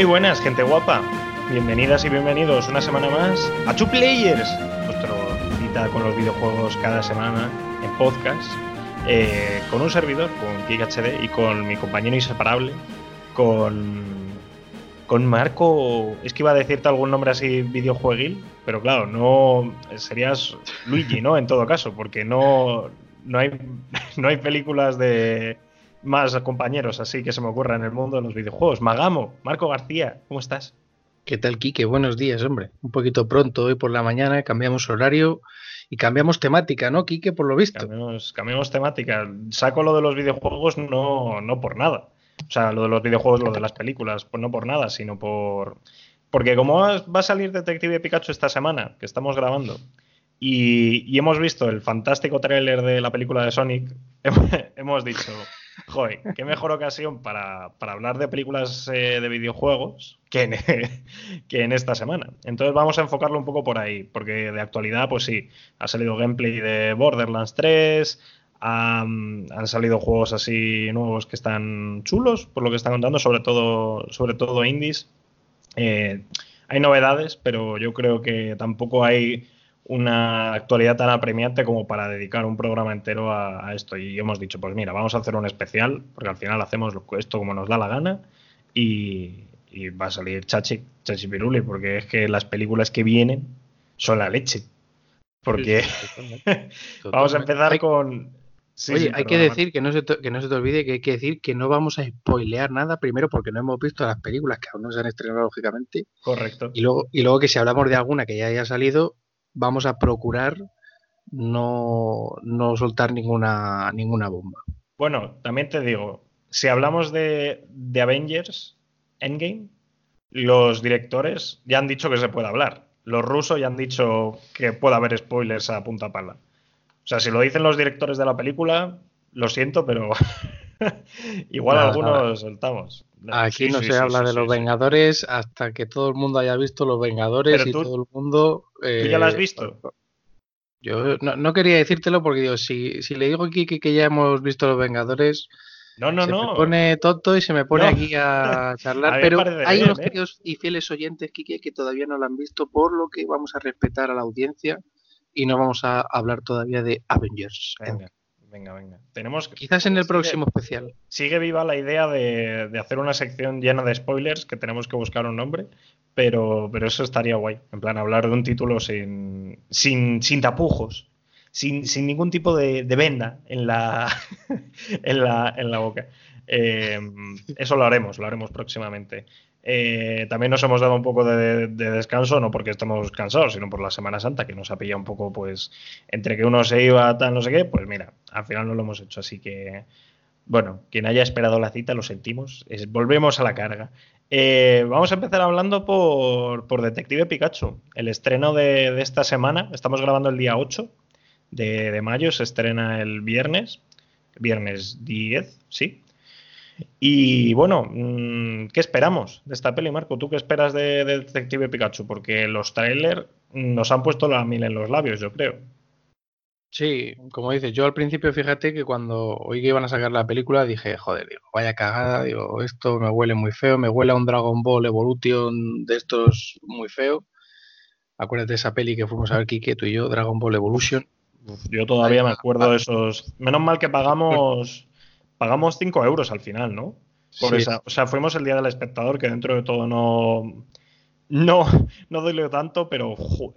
Muy buenas, gente guapa. Bienvenidas y bienvenidos una semana más a Two Players, vuestro cita con los videojuegos cada semana en podcast, eh, con un servidor, con Kik HD y con mi compañero inseparable, con, con Marco. Es que iba a decirte algún nombre así videojueguil, pero claro, no serías Luigi, ¿no? En todo caso, porque no, no, hay, no hay películas de más compañeros así que se me ocurra en el mundo de los videojuegos. Magamo, Marco García, ¿cómo estás? ¿Qué tal, Quique? Buenos días, hombre. Un poquito pronto hoy por la mañana, cambiamos horario y cambiamos temática, ¿no, Quique? Por lo visto. Cambiamos, cambiamos temática. Saco lo de los videojuegos no, no por nada. O sea, lo de los videojuegos, lo de las películas, pues no por nada, sino por... Porque como va a salir Detective Pikachu esta semana, que estamos grabando, y, y hemos visto el fantástico tráiler de la película de Sonic, hemos dicho, Joder, qué mejor ocasión para, hablar de películas eh, de videojuegos que en, que en esta semana. Entonces vamos a enfocarlo un poco por ahí, porque de actualidad, pues sí, ha salido gameplay de Borderlands 3, han, salido juegos así nuevos que están chulos, por lo que están contando, sobre todo, sobre todo indies. Eh, hay novedades, pero yo creo que tampoco hay una actualidad tan apremiante como para dedicar un programa entero a, esto. Y hemos dicho, pues mira, vamos a hacer un especial, porque al final hacemos esto como nos da la gana y, va a salir Chachi, Chachi Piruli, porque es que las películas que vienen son la leche. Porque vamos a empezar con... Oye, hay que decir que no, se te, que no se te olvide que hay que decir que no vamos a spoilear nada, primero porque no hemos visto las películas que aún no se han estrenado, lógicamente. Correcto. Y luego, y luego que si hablamos de alguna que ya haya salido, vamos a procurar no, soltar ninguna, ninguna bomba. Bueno, también te digo, si hablamos de, de Avengers Endgame, los directores ya han dicho que se puede hablar. Los rusos ya han dicho que puede haber spoilers a punta pala. O sea, si lo dicen los directores de la película, lo siento, pero igual algunos soltamos. Aquí no se habla de los Vengadores hasta que todo el mundo haya visto los Vengadores y todo el mundo. ¿Tú ya lo has eh, visto? Yo no, quería decírtelo porque digo, si, si le digo aquí que, ya hemos visto los Vengadores. No, no, se no. Me pone tonto y se me pone aquí a charlar. pero hay unos ¿eh? queridos y fieles oyentes, Kike, que todavía no lo han visto, por lo que vamos a respetar a la audiencia y no vamos a hablar todavía de Avengers. Venga, venga. Tenemos Quizás en el próximo especial. Sigue viva la idea de, hacer una sección llena de spoilers, que tenemos que buscar un nombre, pero, pero eso estaría guay. En plan, hablar de un título sin, sin, sin tapujos, sin, ningún tipo de, venda en la, en la, en la boca. Eh, eso lo haremos, lo haremos próximamente. Eh, también nos hemos dado un poco de, descanso, no porque estemos cansados, sino por la Semana Santa, que nos ha pillado un poco, pues, entre que uno se iba, tal, no sé qué, pues mira, al final no lo hemos hecho. Así que, bueno, quien haya esperado la cita, lo sentimos. volvemos a la carga. Eh, vamos a empezar hablando por, Detective Pikachu, el estreno de, esta semana. Estamos grabando el día 8 de, de mayo, se estrena el viernes, viernes 10, sí. Y bueno, mm, ¿qué esperamos de esta peli, Marco? ¿Tú qué esperas de, Detective Pikachu? Porque los trailers nos han puesto la mil en los labios, yo creo. Sí, como dices, yo al principio fíjate que cuando oí que iban a sacar la película dije, joder, digo, vaya cagada, digo, esto me huele muy feo, me huele a un Dragon Ball Evolution de estos muy feo. Acuérdate de esa peli que fuimos a ver Kike, tú y yo, Dragon Ball Evolution. yo todavía me acuerdo de esos. Menos mal que pagamos pagamos 5 euros al final, ¿no? Por esa, o sea, fuimos el día del espectador, que dentro de todo no. No, no duele tanto, pero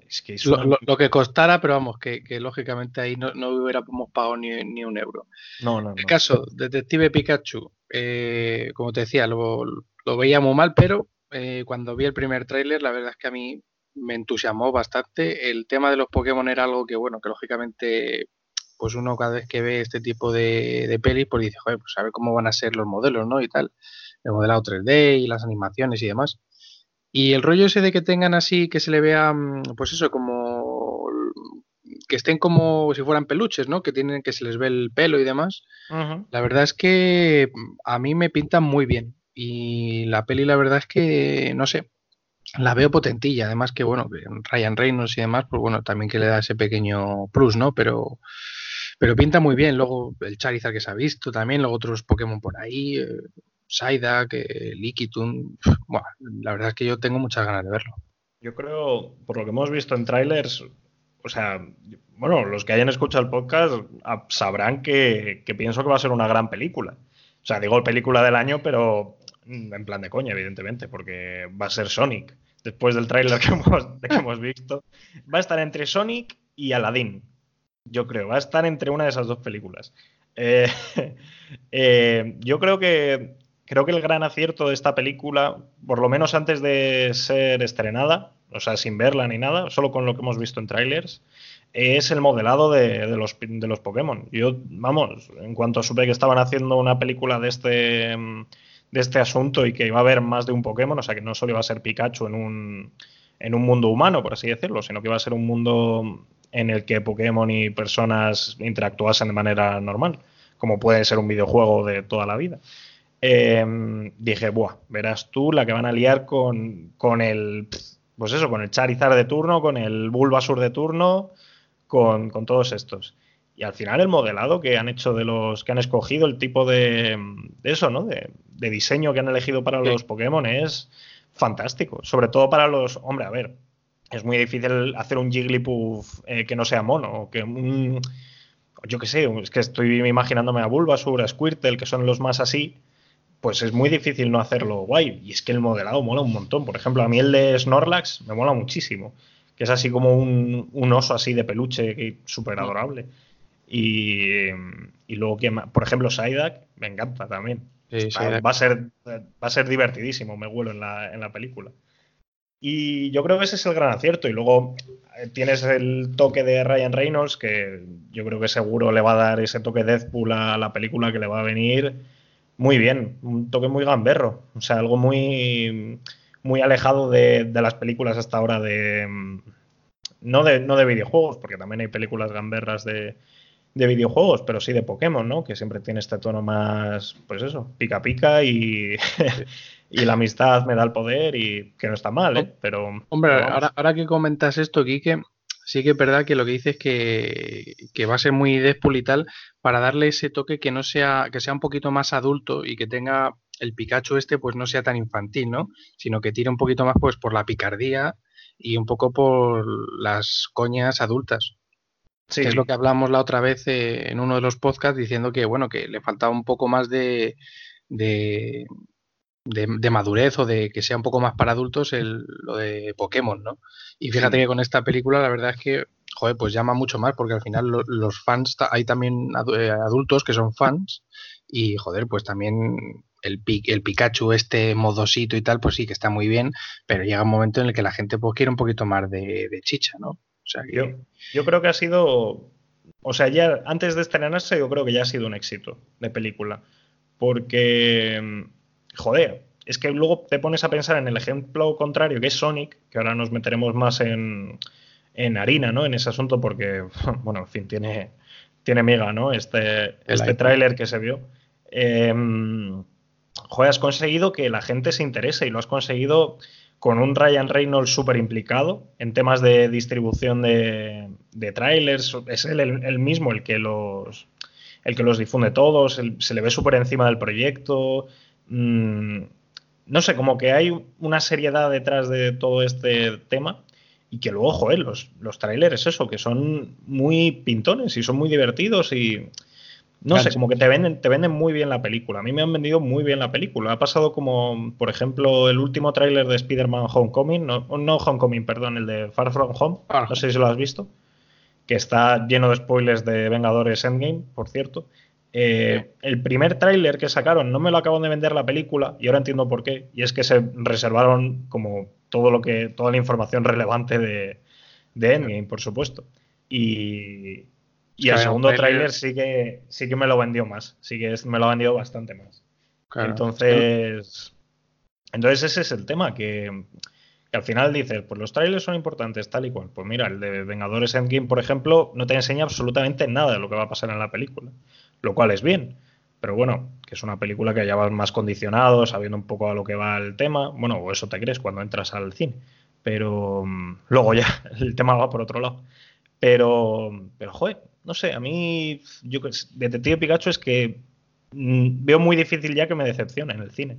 es que lo, que costara, pero vamos, que, lógicamente ahí no, no hubiéramos pagado ni, ni, un euro. No, no. El caso, Detective Pikachu, eh, como te decía, lo, lo veía muy mal, pero eh, cuando vi el primer tráiler, la verdad es que a mí me entusiasmó bastante. El tema de los Pokémon era algo que, bueno, que lógicamente pues uno cada vez que ve este tipo de, de pelis, pues dice, joder, pues a ver cómo van a ser los modelos, ¿no? Y tal, el modelado 3D y las animaciones y demás. Y el rollo ese de que tengan así, que se le vea, mm, pues eso, como que estén como si fueran peluches, ¿no? Que tienen que se les ve el pelo y demás. La verdad es que mm, a mí me pintan muy bien. Y la peli, la verdad es que, no sé, la veo potentilla. Además que, bueno, Ryan Reynolds y demás, pues bueno, también que le da ese pequeño plus, ¿no? Pero pero pinta muy bien. Luego el Charizard que se ha visto también, luego otros Pokémon por ahí. Eh, Psyduck, eh, Lickitung. Bueno, la verdad es que yo tengo muchas ganas de verlo. Yo creo, por lo que hemos visto en trailers, o sea, bueno, los que hayan escuchado el podcast ah, sabrán que, pienso que va a ser una gran película. O sea, digo película del año, pero en plan de coña, evidentemente, porque va a ser Sonic. Después del hemos, que hemos visto, va a estar entre Sonic y Aladdin. Yo creo, va a estar entre una de esas dos películas. Eh, eh, yo creo que creo que el gran acierto de esta película, por lo menos antes de ser estrenada, o sea, sin verla ni nada, solo con lo que hemos visto en trailers, es el modelado de, los, de los Pokémon. Yo, vamos, en cuanto supe que estaban haciendo una película de este, de este asunto y que iba a haber más de un Pokémon, o sea, que no solo iba a ser Pikachu en un, en un mundo humano, por así decirlo, sino que iba a ser un mundo en el que Pokémon y personas interactuasen de manera normal, como puede ser un videojuego de toda la vida. Em, dije, buah, verás tú la que van a liar con, con el, pues eso, con el Charizard de turno, con el Bulbasur de turno, con, todos estos. Y al final el modelado que han hecho de los que han escogido, el tipo de, eso, ¿no? De, diseño que han elegido para los Pokémon es fantástico. Sobre todo para los. Hombre, a ver, es muy difícil hacer un Jigglypuff eh, que no sea mono, que un. Yo qué sé, es que estoy imaginándome a Bulbasur, a Squirtle, que son los más así pues es muy difícil no hacerlo guay. Y es que el modelado mola un montón. Por ejemplo, a mí el de Snorlax me mola muchísimo. Que es así como un, oso así de peluche súper adorable. Y, luego, que por ejemplo, Psyduck me encanta también. va, a ser, va a ser divertidísimo, me huelo en la, en la película. Y yo creo que ese es el gran acierto. Y luego eh, tienes el toque de Ryan Reynolds, que yo creo que seguro le va a dar ese toque Deadpool a la película que le va a venir muy bien, un toque muy gamberro, o sea, algo muy, muy alejado de, las películas hasta ahora de no, de... no de videojuegos, porque también hay películas gamberras de, de videojuegos, pero sí de Pokémon, ¿no? Que siempre tiene este tono más, pues eso, pica pica y, y la amistad me da el poder y que no está mal, ¿eh? Pero... Hombre, ahora, ahora, que comentas esto, Quique, sí que es verdad que lo que dices que, que va a ser muy Deadpool y tal, para darle ese toque que no sea, que sea un poquito más adulto y que tenga el Pikachu este, pues no sea tan infantil, ¿no? Sino que tire un poquito más pues por la picardía y un poco por las coñas adultas. Sí. es lo que hablamos la otra vez eh, en uno de los podcasts diciendo que bueno, que le faltaba un poco más de, de, de, madurez o de que sea un poco más para adultos el, lo de Pokémon, ¿no? Y fíjate que con esta película la verdad es que, joder, pues llama mucho más porque al final los fans, hay también eh, adultos que son fans y, joder, pues también el, el Pikachu este modosito y tal, pues sí que está muy bien, pero llega un momento en el que la gente pues quiere un poquito más de, chicha, ¿no? O sea yo, yo creo que ha sido, o sea, ya antes de estrenarse yo creo que ya ha sido un éxito de película, porque joder, es que luego te pones a pensar en el ejemplo contrario, que es Sonic, que ahora nos meteremos más en, harina, ¿no? En ese asunto, porque, bueno, en fin, tiene, tiene miga, ¿no? Este, este tráiler que se vio. Em, joder, has conseguido que la gente se interese y lo has conseguido con un Ryan Reynolds súper implicado en temas de distribución de, de trailers. Es él el, mismo el que los, el que los difunde todos, se le ve súper encima del proyecto. Mm, no sé, como que hay una seriedad detrás de todo este tema y que luego, joder, los, los trailers, eso, que son muy pintones y son muy divertidos y no sé, como que te venden, te venden muy bien la película. A mí me han vendido muy bien la película. Ha pasado como, por ejemplo, el último tráiler de Spider-Man Homecoming, no, no Homecoming, perdón, el de Far From Home, ah. no sé si lo has visto, que está lleno de spoilers de Vengadores Endgame, por cierto. Eh, el primer tráiler que sacaron no me lo acaban de vender la película y ahora entiendo por qué. Y es que se reservaron como todo lo que, toda la información relevante de, de Endgame, por supuesto. Y, el segundo tráiler sí que, sí que me lo vendió más. Sí que me lo ha vendido bastante más. Entonces, entonces ese es el tema, que, que, al final dices, pues los trailers son importantes, tal y cual. Pues mira, el de Vengadores Endgame, por ejemplo, no te enseña absolutamente nada de lo que va a pasar en la película lo cual es bien. Pero bueno, que es una película que ya vas más condicionado, sabiendo un poco a lo que va el tema. Bueno, o eso te crees cuando entras al cine. Pero mm, luego ya el tema va por otro lado. Pero, pero joder, no sé, a mí, yo Detective Pikachu es que mm, veo muy difícil ya que me decepcione en el cine.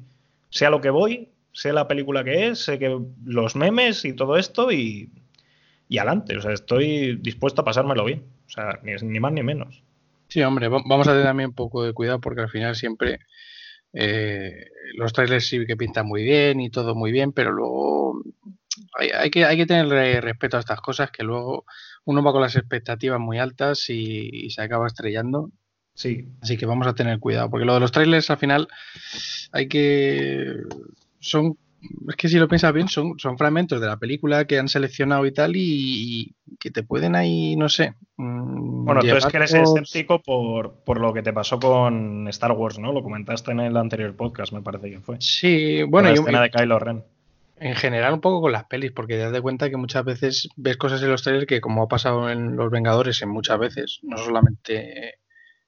Sea lo que voy, sé la película que es, sé que los memes y todo esto y, y adelante. O sea, estoy dispuesto a pasármelo bien. O sea, ni, ni más ni menos. Sí, hombre, vamos a tener también un poco de cuidado porque al final siempre eh, los trailers sí que pintan muy bien y todo muy bien, pero luego hay, que, hay que tener respeto a estas cosas que luego uno va con las expectativas muy altas y, se acaba estrellando. Sí. Así que vamos a tener cuidado, porque lo de los trailers al final hay que... Son es que si lo piensas bien, son, son fragmentos de la película que han seleccionado y tal, y, que te pueden ahí, no sé. Mm, bueno, tú es que eres escéptico por, por, lo que te pasó con Star Wars, ¿no? Lo comentaste en el anterior podcast, me parece que fue. Sí, bueno. La escena de Kylo Ren. En general, un poco con las pelis, porque te das de cuenta que muchas veces ves cosas en los trailers que, como ha pasado en Los Vengadores, en muchas veces, no solamente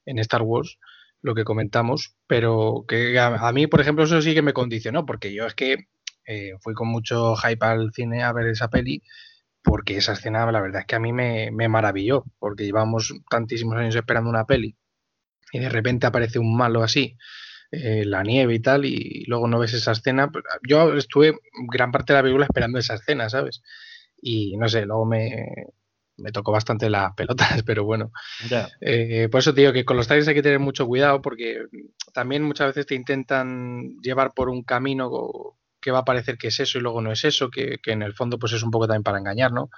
en Star Wars, lo que comentamos, pero que a, mí, por ejemplo, eso sí que me condicionó, porque yo es que eh, fui con mucho hype al cine a ver esa peli, porque esa escena, la verdad es que a mí me, maravilló, porque llevamos tantísimos años esperando una peli y de repente aparece un malo así, eh, la nieve y tal, y luego no ves esa escena. Yo estuve gran parte de la película esperando esa escena, ¿sabes? Y no sé, luego me, me tocó bastante las pelotas, pero bueno. Eh, por eso te digo que con los trailers hay que tener mucho cuidado porque también muchas veces te intentan llevar por un camino que va a parecer que es eso y luego no es eso, que, en el fondo pues es un poco también para engañar, ¿no?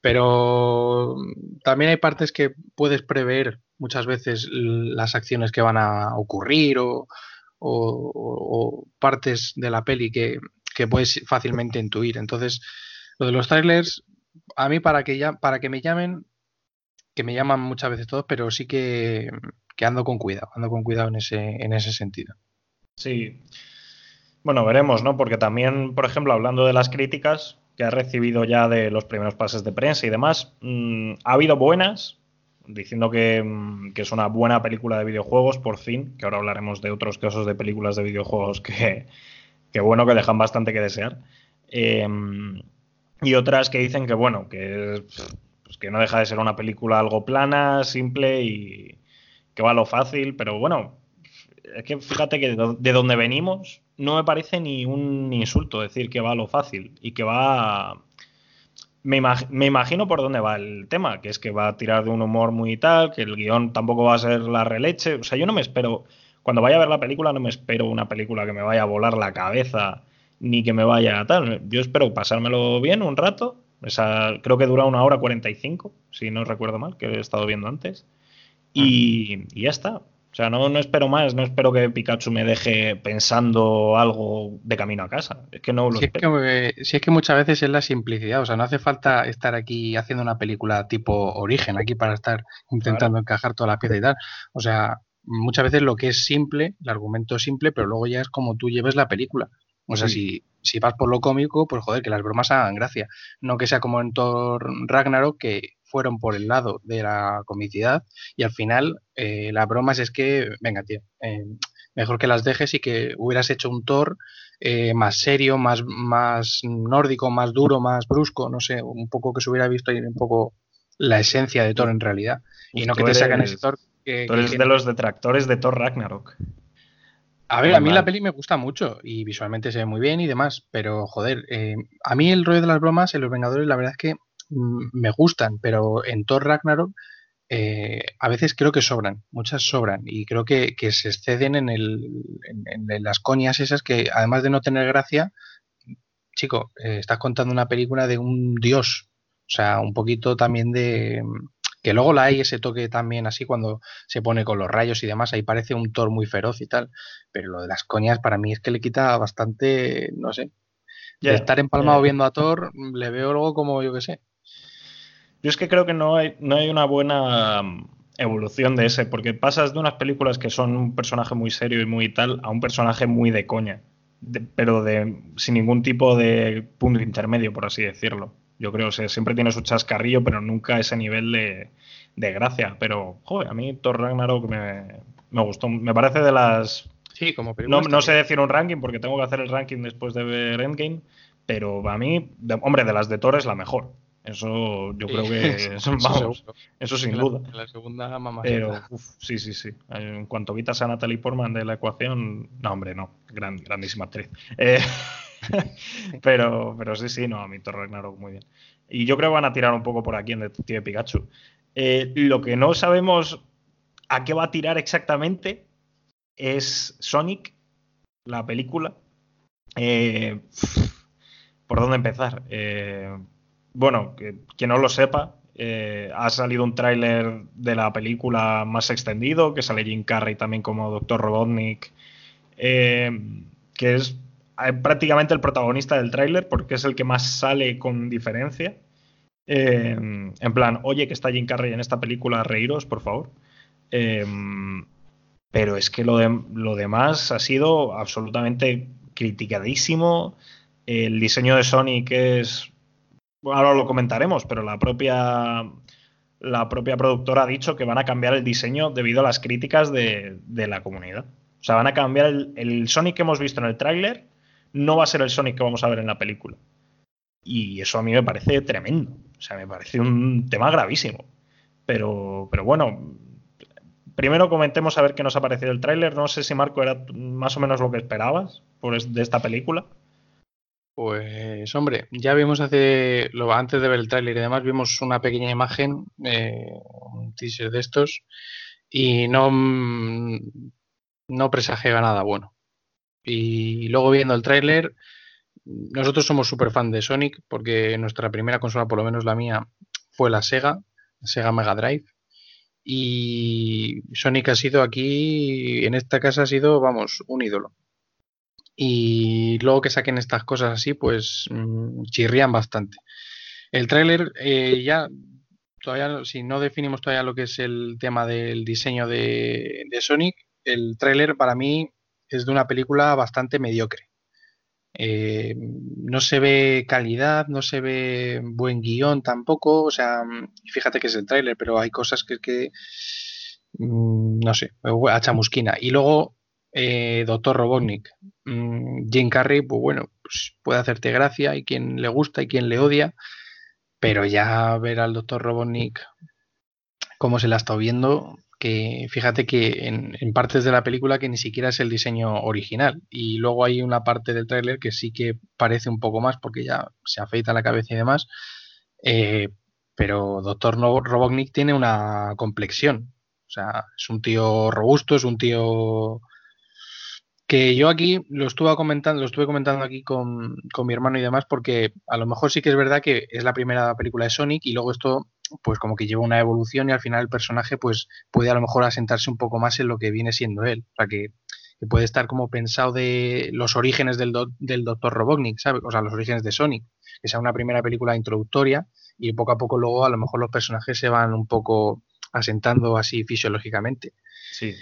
Pero también hay partes que puedes prever muchas veces las acciones que van a ocurrir o, partes de la peli que, que, puedes fácilmente intuir. Entonces, lo de los trailers, a mí para que, ya, para que me llamen, que me llaman muchas veces todos, pero sí que, que ando con cuidado, ando con cuidado en ese, en ese sentido. Sí, bueno, veremos, ¿no? Porque también, por ejemplo, hablando de las críticas que ha recibido ya de los primeros pases de prensa y demás, mm, ha habido buenas, diciendo mm, que, es una buena película de videojuegos, por fin, que ahora hablaremos de otros casos de películas de videojuegos que, que bueno, que dejan bastante que desear. Em, y otras que dicen que, bueno, que, pues que no deja de ser una película algo plana, simple y que va a lo fácil, pero bueno, es que fíjate que de donde venimos no me parece ni un insulto decir que va a lo fácil y que va... Me, imagino por dónde va el tema, que es que va a tirar de un humor muy tal, que el guion tampoco va a ser la releche. O sea, yo no me espero, cuando vaya a ver la película, no me espero una película que me vaya a volar la cabeza ni que me vaya a tal. Yo espero pasármelo bien un rato. Esa, creo que dura una hora 45, si no recuerdo mal, que he estado viendo antes. Y, y ya está. O sea, no, no espero más, no espero que Pikachu me deje pensando algo de camino a casa. Es que no lo si Es que, si es que muchas veces es la simplicidad, o sea, no hace falta estar aquí haciendo una película tipo origen, aquí para estar intentando encajar toda la pieza y tal. O sea, muchas veces lo que es simple, el argumento es simple, pero luego ya es como tú lleves la película. O sea, si, si vas por lo cómico, pues joder, que las bromas hagan gracia. No que sea como en Thor Ragnarok, que fueron por el lado de la comicidad y al final eh, la broma es que, venga, tío, eh, mejor que las dejes y que hubieras hecho un Thor eh, más serio, más, más nórdico, más duro, más brusco, no sé, un poco que se hubiera visto ahí un poco la esencia de Thor en realidad. Y no que te sacan ese Thor que... Tú eres de los detractores de Thor Ragnarok. A ver, a mí la peli me gusta mucho y visualmente se ve muy bien y demás, pero joder, a mí el rollo de las bromas en Los Vengadores la verdad es que me gustan, pero en Thor Ragnarok eh, a veces creo que sobran, muchas sobran, y creo que, se exceden en, el, en, las coñas esas que, además de no tener gracia, chico, eh, estás contando una película de un dios, o sea, un poquito también de... Que luego la hay ese toque también así cuando se pone con los rayos y demás, ahí parece un Thor muy feroz y tal, pero lo de las coñas para mí es que le quita bastante, no sé, de estar empalmado viendo a Thor, le veo algo como, yo qué sé, yo es que creo que no hay, no hay una buena mm, evolución de ese, porque pasas de unas películas que son un personaje muy serio y muy tal a un personaje muy de coña, pero de, sin ningún tipo de punto intermedio, por así decirlo. Yo creo que siempre tiene su chascarrillo, pero nunca ese nivel de, gracia. Pero, joder, a mí Thor Ragnarok me, me gustó. Me parece de las. Sí, como no, no sé decir un ranking porque tengo que hacer el ranking después de ver Endgame, pero a mí, hombre, de las de Thor es la mejor Eso yo creo que vamos, eso, sin duda. La segunda mamá. Pero sí, sí, sí. En cuanto quitas a Natalie Portman de la ecuación, no, hombre, no. Gran, grandísima actriz. Eh, pero, pero sí, sí, no, a mí Thor Ragnarok muy bien. Y yo creo que van a tirar un poco por aquí en Detective Pikachu. Eh, lo que no sabemos a qué va a tirar exactamente es Sonic, la película. Eh, ¿Por dónde empezar? Eh, bueno, que, quien no lo sepa, ha salido un tráiler de la película más extendido, que sale Jim Carrey también como Dr. Robotnik, que es prácticamente el protagonista del tráiler porque es el que más sale con diferencia. en plan, oye, que está Jim Carrey en esta película, reíros, por favor. Pero es que lo, lo demás ha sido absolutamente criticadísimo. El diseño de Sonic es. Ahora lo comentaremos, pero la propia. La propia productora ha dicho que van a cambiar el diseño debido a las críticas de, la comunidad. O sea, van a cambiar el, el Sonic que hemos visto en el tráiler, no va a ser el Sonic que vamos a ver en la película. Y eso a mí me parece tremendo. O sea, me parece un tema gravísimo. Pero, pero bueno, Primero comentemos a ver qué nos ha parecido el tráiler. No sé si Marco era más o menos lo que esperabas de esta película. Pues hombre, ya vimos hace, antes de ver el tráiler y demás, vimos una pequeña imagen, eh, un teaser de estos, y no, no presagiaba nada bueno. Y luego viendo el tráiler, nosotros somos súper fan de Sonic, porque nuestra primera consola, por lo menos la mía, fue la Sega, la Sega Mega Drive. Y Sonic ha sido aquí, en esta casa ha sido, vamos, un ídolo. Y luego que saquen estas cosas así, pues mm, chirrían bastante. El tráiler eh, ya, todavía, si no definimos todavía lo que es el tema del diseño de, de Sonic, el tráiler para mí es de una película bastante mediocre. Eh, no se ve calidad, no se ve buen guion tampoco. O sea, fíjate que es el tráiler, pero hay cosas que, que mm, no sé, a chamusquina. Y luego, eh, Doctor Robotnik, mm, Jim Carrey, pues bueno, pues puede hacerte gracia, hay quien le gusta y quien le odia, pero ya ver al Doctor Robotnik cómo se la ha estado viendo, que fíjate que en, partes de la película que ni siquiera es el diseño original y luego hay una parte del tráiler que sí que parece un poco más porque ya se afeita la cabeza y demás eh, pero Doctor Robotnik tiene una complexión o sea es un tío robusto es un tío que yo aquí lo estuve comentando lo estuve comentando aquí con, con mi hermano y demás porque a lo mejor sí que es verdad que es la primera película de Sonic y luego esto pues como que lleva una evolución y al final el personaje pues puede a lo mejor asentarse un poco más en lo que viene siendo él. O sea, que, puede estar como pensado de los orígenes del, del Dr. Robotnik, ¿sabes? O sea, los orígenes de Sonic, que sea una primera película introductoria y poco a poco luego a lo mejor los personajes se van un poco asentando así fisiológicamente. Sí.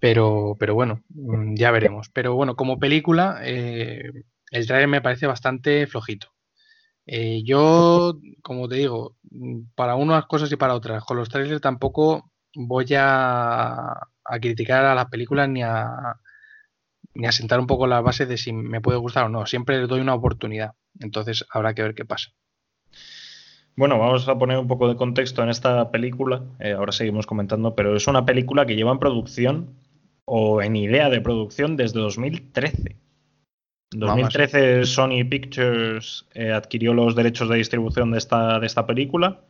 Pero, pero bueno, mm, ya veremos. Pero bueno, como película, eh, el trailer me parece bastante flojito. Eh, yo, como te digo, para unas cosas y para otras, con los trailers tampoco voy a, criticar a las películas ni a, ni a sentar un poco las bases de si me puede gustar o no. Siempre les doy una oportunidad. Entonces habrá que ver qué pasa. Bueno, vamos a poner un poco de contexto en esta película. Eh, ahora seguimos comentando, pero es una película que lleva en producción o en idea de producción desde 2013. En 2013 Sony Pictures eh, adquirió los derechos de distribución de esta, de esta película.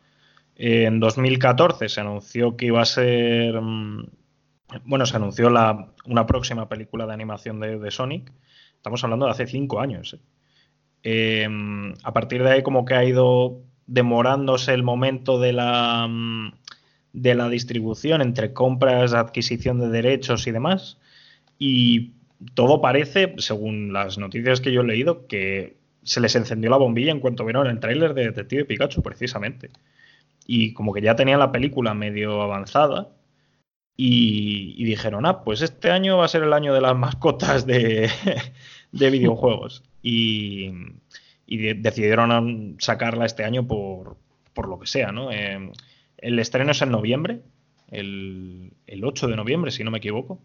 en 2014 se anunció que iba a ser... Mm, bueno, se anunció la, una próxima película de animación de, Sonic. Estamos hablando de hace cinco años. ¿eh? Em, a partir de ahí como que ha ido demorándose el momento de la, mm, de la distribución entre compras, adquisición de derechos y demás. Y todo parece, según las noticias que yo he leído, que se les encendió la bombilla en cuanto vieron el tráiler de Detective Pikachu, precisamente. Y como que ya tenían la película medio avanzada. Y, dijeron, ah, pues este año va a ser el año de las mascotas de, videojuegos. Y, decidieron sacarla este año por, lo que sea, ¿no? Eh, el estreno es en noviembre, el, 8 de noviembre, si no me equivoco.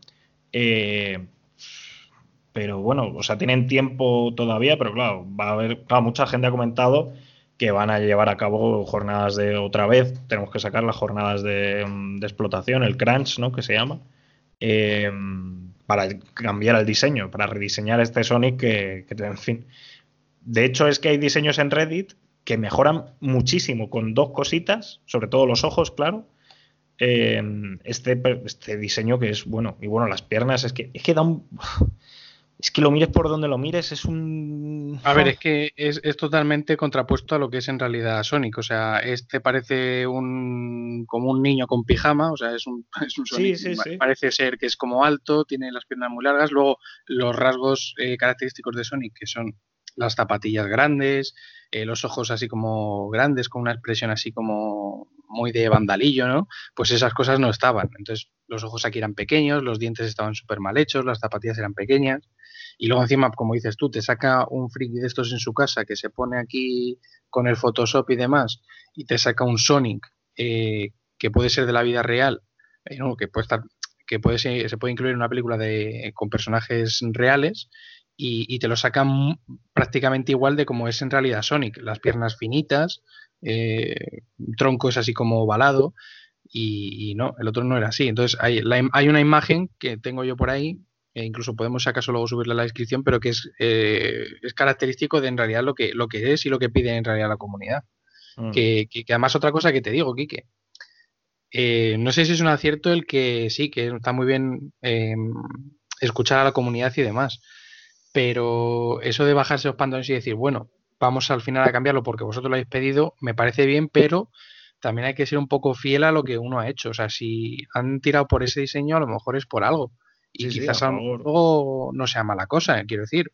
Eh, pero bueno, o sea, tienen tiempo todavía, pero claro, va a haber, claro, mucha gente ha comentado que van a llevar a cabo jornadas de otra vez, tenemos que sacar las jornadas de, mm, explotación, el crunch, ¿no? Que se llama, eh, para cambiar el diseño, para rediseñar este Sonic que, que, en fin. De hecho, es que hay diseños en Reddit que mejoran muchísimo con dos cositas, sobre todo los ojos, claro. Eh, este, este diseño que es bueno, y bueno, las piernas, es que, es que da un. Es que lo mires por donde lo mires, es un. A ver, es que es, totalmente contrapuesto a lo que es en realidad Sonic. O sea, este parece un como un niño con pijama, o sea, es un, es un Sonic. Sí, sí, parece ser que es como alto, tiene las piernas muy largas. Luego, los rasgos eh, característicos de Sonic, que son las zapatillas grandes, eh, los ojos así como grandes, con una expresión así como muy de vandalillo, ¿no? Pues esas cosas no estaban. Entonces, los ojos aquí eran pequeños, los dientes estaban súper mal hechos, las zapatillas eran pequeñas. Y luego encima, como dices tú, te saca un friki de estos en su casa que se pone aquí con el Photoshop y demás, y te saca un Sonic eh, que puede ser de la vida real, eh, que puede estar que puede ser, se puede incluir en una película de, con personajes reales y, te lo sacan prácticamente igual de como es en realidad Sonic. Las piernas finitas, eh, troncos así como ovalado y, no, el otro no era así. Entonces hay, hay una imagen que tengo yo por ahí, e incluso podemos acaso luego subirla a la descripción, pero que es, eh, es característico de en realidad lo que, lo que es y lo que pide en realidad la comunidad. Mm. Que, además otra cosa que te digo, Quique, eh, no sé si es un acierto el que sí, que está muy bien em, escuchar a la comunidad y demás, pero eso de bajarse los pantalones y decir, bueno, vamos al final a cambiarlo porque vosotros lo habéis pedido, me parece bien, pero también hay que ser un poco fiel a lo que uno ha hecho. O sea, si han tirado por ese diseño, a lo mejor es por algo. Y quizás algo no sea mala cosa, quiero decir.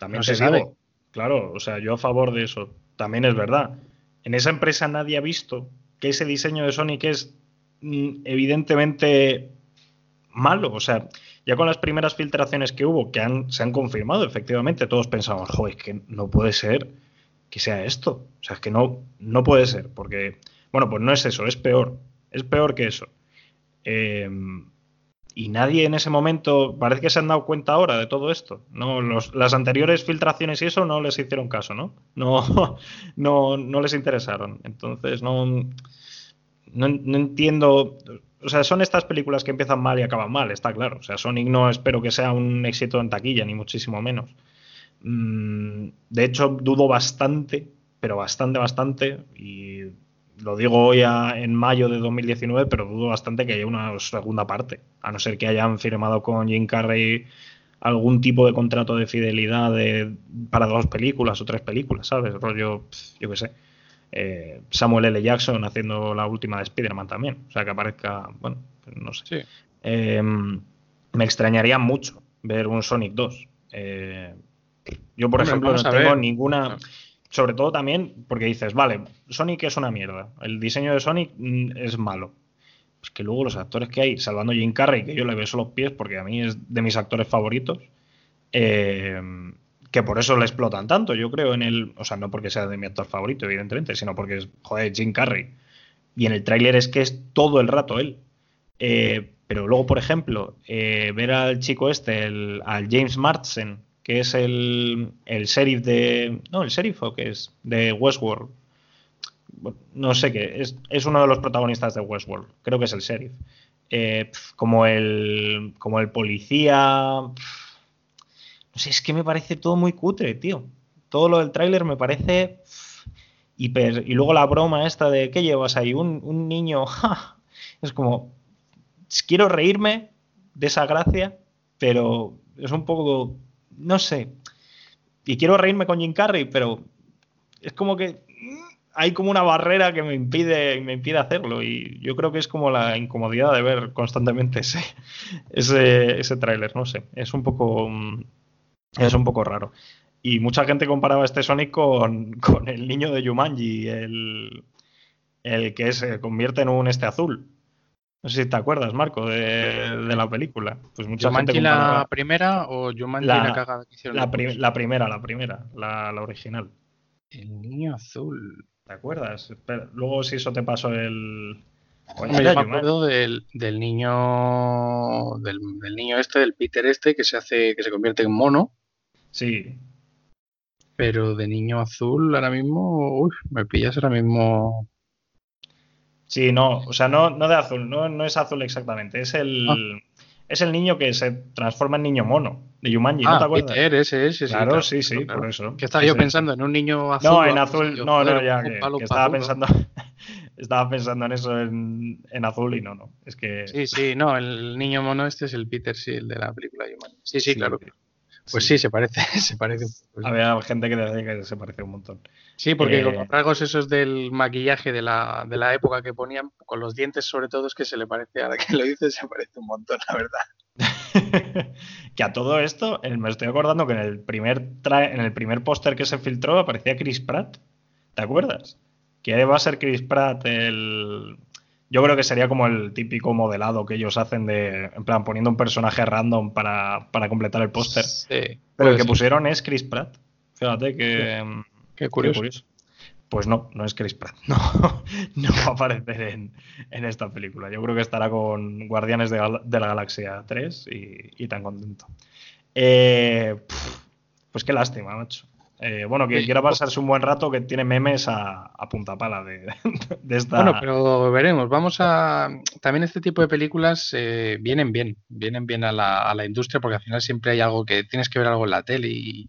También no se sabe. claro, o sea, yo a favor de eso. También es verdad. En esa empresa nadie ha visto que ese diseño de Sonic es mm, evidentemente malo. O sea, ya con las primeras filtraciones que hubo, que se han confirmado, efectivamente, todos pensamos, joder, es que no puede ser que sea esto. O sea, es que no, no puede ser, porque, bueno, pues no es eso, es peor. Es peor que eso. Em, y nadie en ese momento, parece que se han dado cuenta ahora de todo esto. No, las anteriores filtraciones y eso no les hicieron caso, ¿no? No, no, no les interesaron. Entonces, no, no, no entiendo o sea, son estas películas que empiezan mal y acaban mal, está claro. O sea, Sonic no espero que sea un éxito en taquilla, ni muchísimo menos. Mm, de hecho, dudo bastante, pero bastante, bastante, y lo digo hoy en mayo de 2019, pero dudo bastante que haya una segunda parte, a no ser que hayan firmado con Jim Carrey algún tipo de contrato de fidelidad para dos películas o tres películas, ¿sabes? Rollo, yo qué sé. Eh, Samuel L. Jackson haciendo la última de Spider-Man también. O sea, que aparezca, bueno, pues no sé. Eh, me extrañaría mucho ver un Sonic 2. Eh, yo, por ejemplo, no tengo ninguna. Sobre todo también porque dices, vale, Sonic es una mierda. El diseño de Sonic mm, es malo. Pues que luego los actores que hay, salvando Jim Carrey, que yo le beso los pies porque a mí es de mis actores favoritos, eh, que por eso le explotan tanto, yo creo, en el. O sea, no porque sea de mi actor favorito, evidentemente, sino porque es, joder, Jim Carrey. Y en el tráiler es que es todo el rato él. Eh, pero luego, por ejemplo, eh, ver al chico este, al James Marsden, que es el, el sheriff de. No, el sheriff o que es de Westworld. No sé qué, es, es, uno de los protagonistas de Westworld. Creo que es el sheriff. Eh, como el. como el policía. No sé, es que me parece todo muy cutre, tío. Todo lo del tráiler me parece hiper. Y luego la broma esta de ¿qué llevas ahí? Un, niño. Es como. Quiero reírme de esa gracia, pero es un poco. No sé. Y quiero reírme con Jim Carrey, pero es como que hay como una barrera que me impide, me impide hacerlo. Y yo creo que es como la incomodidad de ver constantemente ese, ese, ese tráiler. No sé. Es un poco. Mm, es un poco raro. Y mucha gente comparaba este Sonic con, el niño de Yumanji, el, el que se convierte en un este azul. No sé si te acuerdas, Marco, de, la película. Pues mucha la primera o Yumanji la, la cagada que hicieron? La, primera, la primera, la, original. El niño azul. ¿Te acuerdas? luego si eso te pasó el... yo me acuerdo del, niño del, del, niño este, del Peter este, que se hace, que se convierte en mono Sí. pero de niño azul ahora mismo, uy, me pillas ahora mismo. Sí, no, o sea, no, no de azul, no, no es azul exactamente, es el, ah. es el niño que se transforma en niño mono de Yumanji, ¿no ah, te acuerdas? Peter, ese, ese, claro, sí, sí, por eso. Que estaba yo pensando en un niño azul. No, en azul, no, no, ya, que, estaba pensando, estaba pensando en eso en, en, azul y no, no, es que... Sí, sí, no, el niño mono este es el Peter, sí, el de la película Yumanji. Sí, sí, claro. Pues sí. se parece, se parece un poco. Había gente que decía que se parece un montón. Sí, porque con los rasgos esos del maquillaje de la, de la época que ponían, con los dientes sobre todo, es que se le parece, ahora que lo dices, se parece un montón, la verdad. que a todo esto, me estoy acordando que en el primer, en el primer póster que se filtró aparecía Chris Pratt. ¿Te acuerdas? Que va a ser Chris Pratt el, yo creo que sería como el típico modelado que ellos hacen de, en plan, poniendo un personaje random para, completar el póster. Sí, Pero el que pusieron es Chris Pratt. Fíjate que. Qué, curioso. Pues no, no es Chris Pratt. No, no va a aparecer en, esta película. Yo creo que estará con Guardianes de, la Galaxia 3 y, tan contento. Eh, pues qué lástima, macho. Eh, bueno, que quiera pasarse un buen rato, que tiene memes a, punta pala de, esta. Bueno, pero veremos. Vamos a. También este tipo de películas eh, vienen bien, vienen bien a la, industria, porque al final siempre hay algo que tienes que ver algo en la tele y,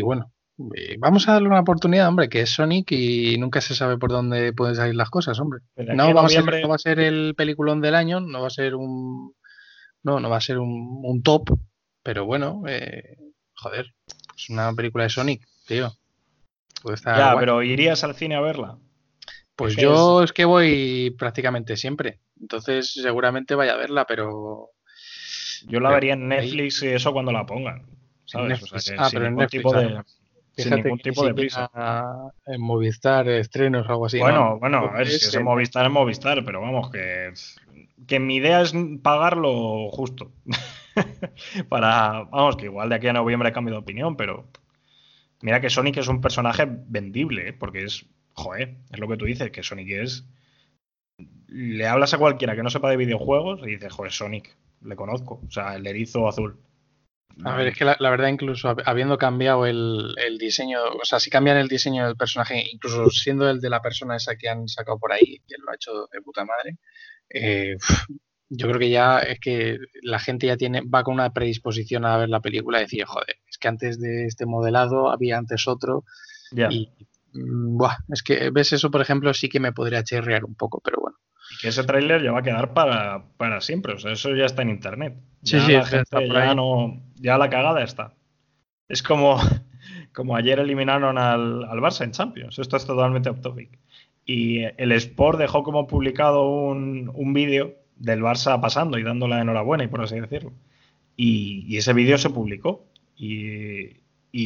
bueno. Eh, vamos a darle una oportunidad, hombre, que es Sonic y nunca se sabe por dónde pueden salir las cosas, hombre. No, va a ser el peliculón del año, no va a ser un. No, no va a ser un, top, pero bueno, joder, es una película de Sonic, tío. ya, pero ¿irías al cine a verla? Pues yo es... que voy prácticamente siempre. Entonces seguramente vaya a verla, pero. Yo la vería en Netflix y eso cuando la pongan. ¿Sabes? O sea, ah, pero en Netflix, tipo de, sin ningún tipo de prisa. En Movistar, estrenos o algo así. Bueno, bueno, a ver, si es en Movistar, es Movistar, pero vamos, que, que mi idea es pagarlo justo. para, vamos, que igual de aquí a noviembre cambio de opinión, pero mira que Sonic es un personaje vendible, ¿eh? porque es, joder, es lo que tú dices, que Sonic es... Le hablas a cualquiera que no sepa de videojuegos y dices, joder, Sonic, le conozco, o sea, el erizo azul. A ver, es que la, verdad, incluso habiendo cambiado el, diseño, o sea, si cambian el diseño del personaje, incluso siendo el de la persona esa que han sacado por ahí, que lo ha hecho de puta madre, eh, yo creo que ya es que la gente ya tiene, va con una predisposición a ver la película y decir, joder, es que antes de este modelado había antes otro. Y mm, es que ves eso, por ejemplo, sí que me podría cherrear un poco, pero bueno. Y que ese tráiler ya va a quedar para, para, siempre, o sea, eso ya está en internet. Sí, sí, la ya, no, ya la cagada está. Es como, como ayer eliminaron al, al Barça en Champions, esto es totalmente off topic. Y el Sport dejó como publicado un, un vídeo del Barça pasando y dando la enhorabuena, y por así decirlo. Y, ese vídeo se publicó. Y,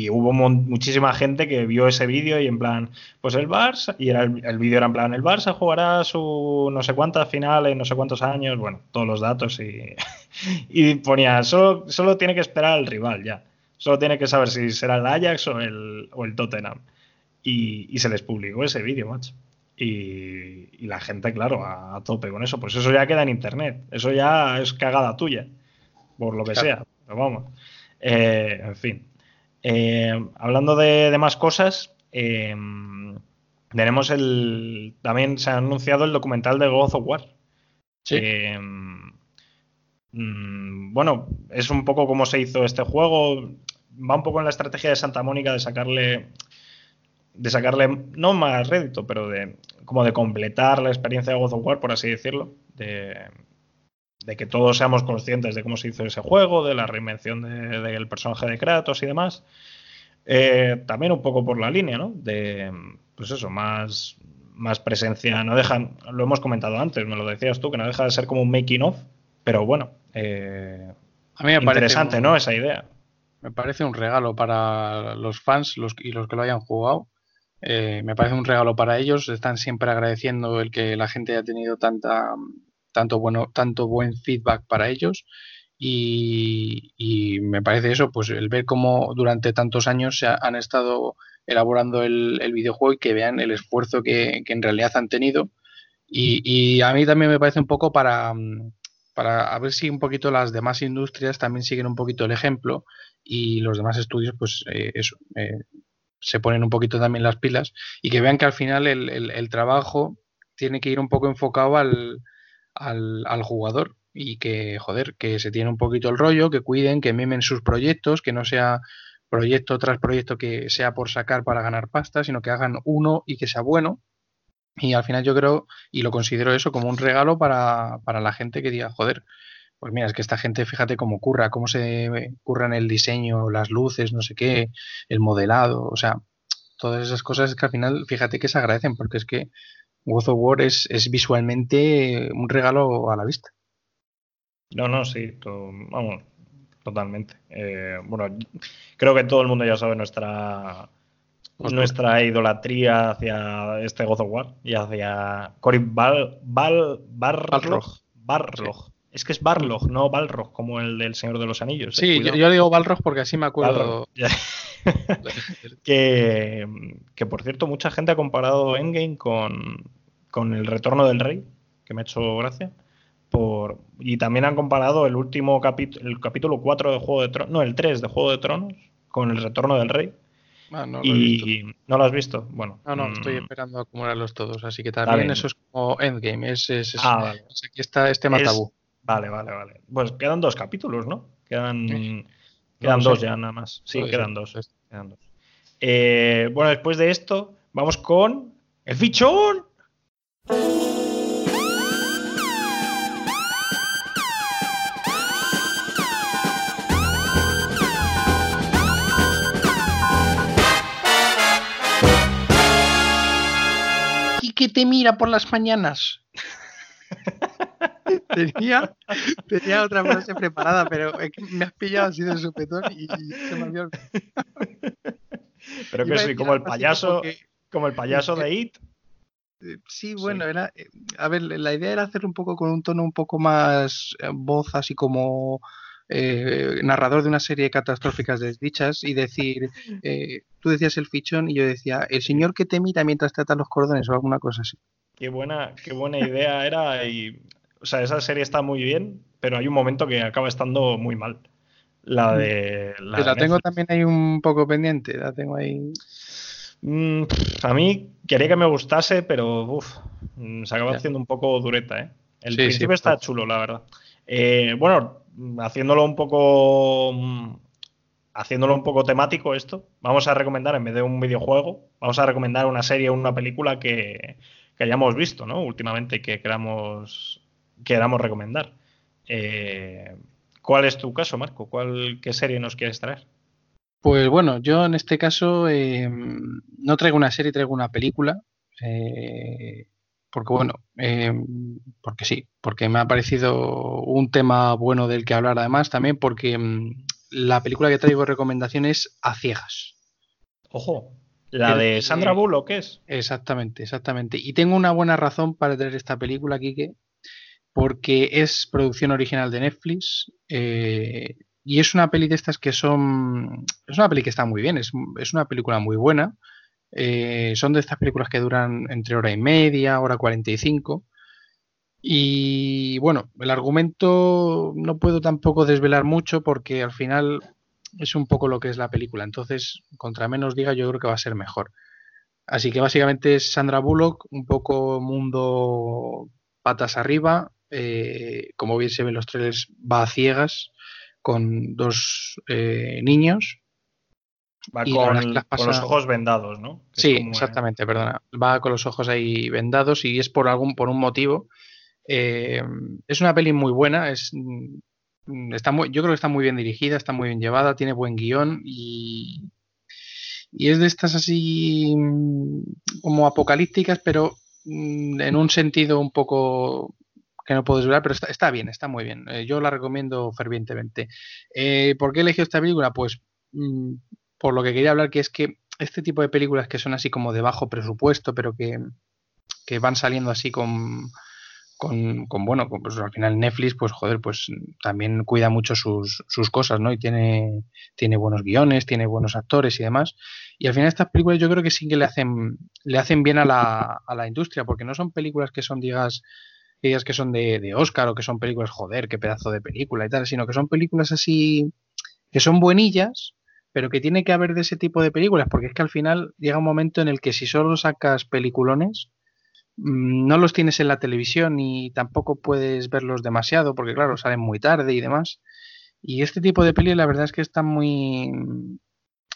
hubo muchísima gente que vio ese vídeo y en plan, pues el Barça, y era el, vídeo era en plan, el Barça jugará su no sé cuántas finales, no sé cuántos años, bueno, todos los datos y, y ponía, solo, solo tiene que esperar al rival ya. Solo tiene que saber si será el Ajax o el, o el Tottenham. Y, y se les publicó ese vídeo, macho. Y, la gente, claro, a, tope con eso. Pues eso ya queda en internet. Eso ya es cagada tuya, por lo que sea. Pero vamos. Eh, en fin. Eh, hablando de, más cosas, eh, tenemos el. También se ha anunciado el documental de God of War. Sí. Mm, bueno, es un poco como se hizo este juego. Va un poco en la estrategia de Santa Mónica de sacarle de sacarle, no más rédito, pero de como de completar la experiencia de God of War, por así decirlo, de, que todos seamos conscientes de cómo se hizo ese juego, de la reinvención del personaje de Kratos y demás. Eh, también un poco por la línea, ¿no? De, pues eso, más, más presencia, no dejan, lo hemos comentado antes, me lo decías tú, que no deja de ser como un making of, pero bueno, eh, a mí me interesante, ¿no? Esa idea. Me parece un regalo para los fans los, y los que lo hayan jugado eh, me parece un regalo para ellos. Están siempre agradeciendo el que la gente haya tenido tanta, tanto, bueno, tanto buen feedback para ellos. Y, me parece eso, pues el ver cómo durante tantos años se han estado elaborando el, videojuego y que vean el esfuerzo que, en realidad han tenido. Y, a mí también me parece un poco para, para ver si un poquito las demás industrias también siguen un poquito el ejemplo y los demás estudios, pues eh, eso, eh, se ponen un poquito también las pilas y que vean que al final el, trabajo tiene que ir un poco enfocado al, al, jugador y que, joder, que se tiene un poquito el rollo, que cuiden, que mimen sus proyectos, que no sea proyecto tras proyecto que sea por sacar para ganar pasta, sino que hagan uno y que sea bueno. Y al final yo creo, y lo considero eso como un regalo para, para la gente que diga, joder, pues mira, es que esta gente, fíjate cómo curra, cómo se curra en el diseño, las luces, no sé qué, el modelado, o sea, todas esas cosas que al final, fíjate que se agradecen, porque es que God of War es, visualmente un regalo a la vista. No, no, sí, vamos, totalmente. Eh, bueno, creo que todo el mundo ya sabe nuestra nuestra idolatría hacia este God of War y hacia Cory Bal, Bal, Barlog. Es que es Barlog, no Balrog, como el del Señor de los Anillos. Sí, yo, digo Balrog porque así me acuerdo. que, que, por cierto, mucha gente ha comparado Endgame con, con El Retorno del Rey, que me ha hecho gracia. Por, y también han comparado el último capítulo, el capítulo 4 de Juego de Tronos, no, el 3 de Juego de Tronos, con El Retorno del Rey. Ah, no lo y no lo has visto. Bueno, no, no, estoy mm. esperando acumularlos todos. Así que también eso es como Endgame. Es, es, ah, vale. aquí está este matabú. Vale, vale, vale. Pues quedan dos capítulos, ¿no? Quedan, quedan dos ya nada más. Sí, quedan dos, quedan dos. Eh, bueno, después de esto, vamos con el fichón. ¿Y qué te mira por las mañanas? Tenía, tenía otra frase preparada, pero me has pillado así de supetón y, se me olvidó. Pero que sí, como el payaso, como el payaso de It. Eh, sí, bueno, era. Eh, a ver, la idea era hacer un poco con un tono un poco más eh, voz, así como narrador de una serie de catastróficas desdichas y decir, tú decías el fichón y yo decía, el señor que te mira mientras trata los cordones o alguna cosa así. Qué buena, qué buena idea era y o sea, esa serie está muy bien, pero hay un momento que acaba estando muy mal. La mm. de. La, la tengo también ahí un poco pendiente, la tengo ahí. Mm, a mí quería que me gustase, pero uf, mm, se acaba haciendo un poco dureta, ¿eh? El principio está chulo, la verdad. Eh, bueno, haciéndolo un poco. Haciéndolo un poco temático esto, vamos a recomendar en vez de un videojuego, vamos a recomendar una serie o una película que, que hayamos visto, ¿no? Últimamente que queramos queramos recomendar. Eh, ¿Cuál es tu caso, Marco? ¿Cuál, ¿Qué serie nos quieres traer? Pues bueno, yo en este caso em, no traigo una serie, traigo una película. Eh, porque bueno, porque sí, porque me ha parecido un tema bueno del que hablar además también, porque em, la película que traigo recomendación es A Ciegas. Ojo, la de Sandra Bullock, es? Exactamente, exactamente. Y tengo una buena razón para traer esta película, Kike, porque es producción original de Netflix eh, y es una peli de estas que son... Es una peli que está muy bien, es, una película muy buena. Eh, son de estas películas que duran entre hora y media, hora 45. Y bueno, el argumento no puedo tampoco desvelar mucho porque al final es un poco lo que es la película. Entonces, contra menos diga, yo creo que va a ser mejor. Así que básicamente es Sandra Bullock, un poco mundo patas arriba, eh, como bien se ven los trailers, va a ciegas con dos eh, niños. Va con, los ojos vendados, ¿no? sí, exactamente, perdona. Va con los ojos ahí vendados y es por algún, por un motivo. Eh, es una peli muy buena, es, mm, está muy, yo creo que está muy bien dirigida, está muy bien llevada, tiene buen guion y, y es de estas así mm, como apocalípticas, pero mm, en un sentido un poco que no puedo desvelar, pero está, bien, está muy bien. Eh, yo la recomiendo fervientemente. Eh, ¿Por qué he elegido esta película? Pues mm, por lo que quería hablar, que es que este tipo de películas que son así como de bajo presupuesto, pero que, van saliendo así con, con, bueno, pues al final Netflix, pues joder, pues también cuida mucho sus, cosas, ¿no? Y tiene, tiene buenos guiones, tiene buenos actores y demás. Y al final estas películas yo creo que sí que le hacen, le hacen bien a la, a la industria, porque no son películas que son, digas, ellas que son de, de, Oscar o que son películas, joder, qué pedazo de película y tal, sino que son películas así que son buenillas, pero que tiene que haber de ese tipo de películas, porque es que al final llega un momento en el que si solo sacas peliculones, mm, no los tienes en la televisión y tampoco puedes verlos demasiado, porque claro, salen muy tarde y demás. Y este tipo de peli la verdad es que están muy...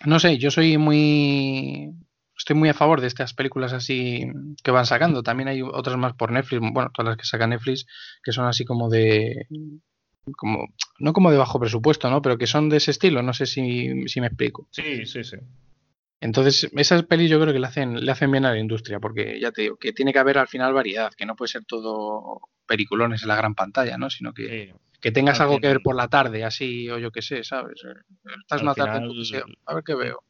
No sé, yo soy muy... Estoy muy a favor de estas películas así que van sacando. También hay otras más por Netflix, bueno, todas las que saca Netflix, que son así como de... Como, no como de bajo presupuesto, ¿no? Pero que son de ese estilo, no sé si, si me explico. Sí, sí, sí. Entonces, esas pelis yo creo que le hacen, le hacen bien a la industria, porque ya te digo, que tiene que haber al final variedad, que no puede ser todo peliculones en la gran pantalla, ¿no? Sino que, que tengas algo que ver por la tarde, así, o yo qué sé, ¿sabes? Estás una tarde a ver qué veo.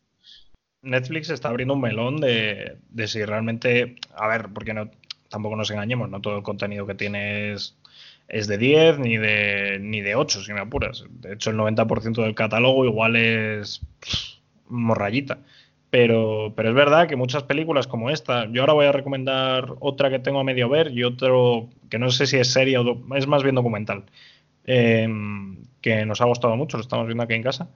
Netflix está abriendo un melón de, de, si realmente, a ver, porque no, tampoco nos engañemos, no todo el contenido que tienes es de 10 ni de, ni de 8, si me apuras. De hecho, el 90% del catálogo igual es morrayita. Pero, pero es verdad que muchas películas como esta, yo ahora voy a recomendar otra que tengo a medio ver y otro que no sé si es serie o es más bien documental, eh, que nos ha gustado mucho, lo estamos viendo aquí en casa.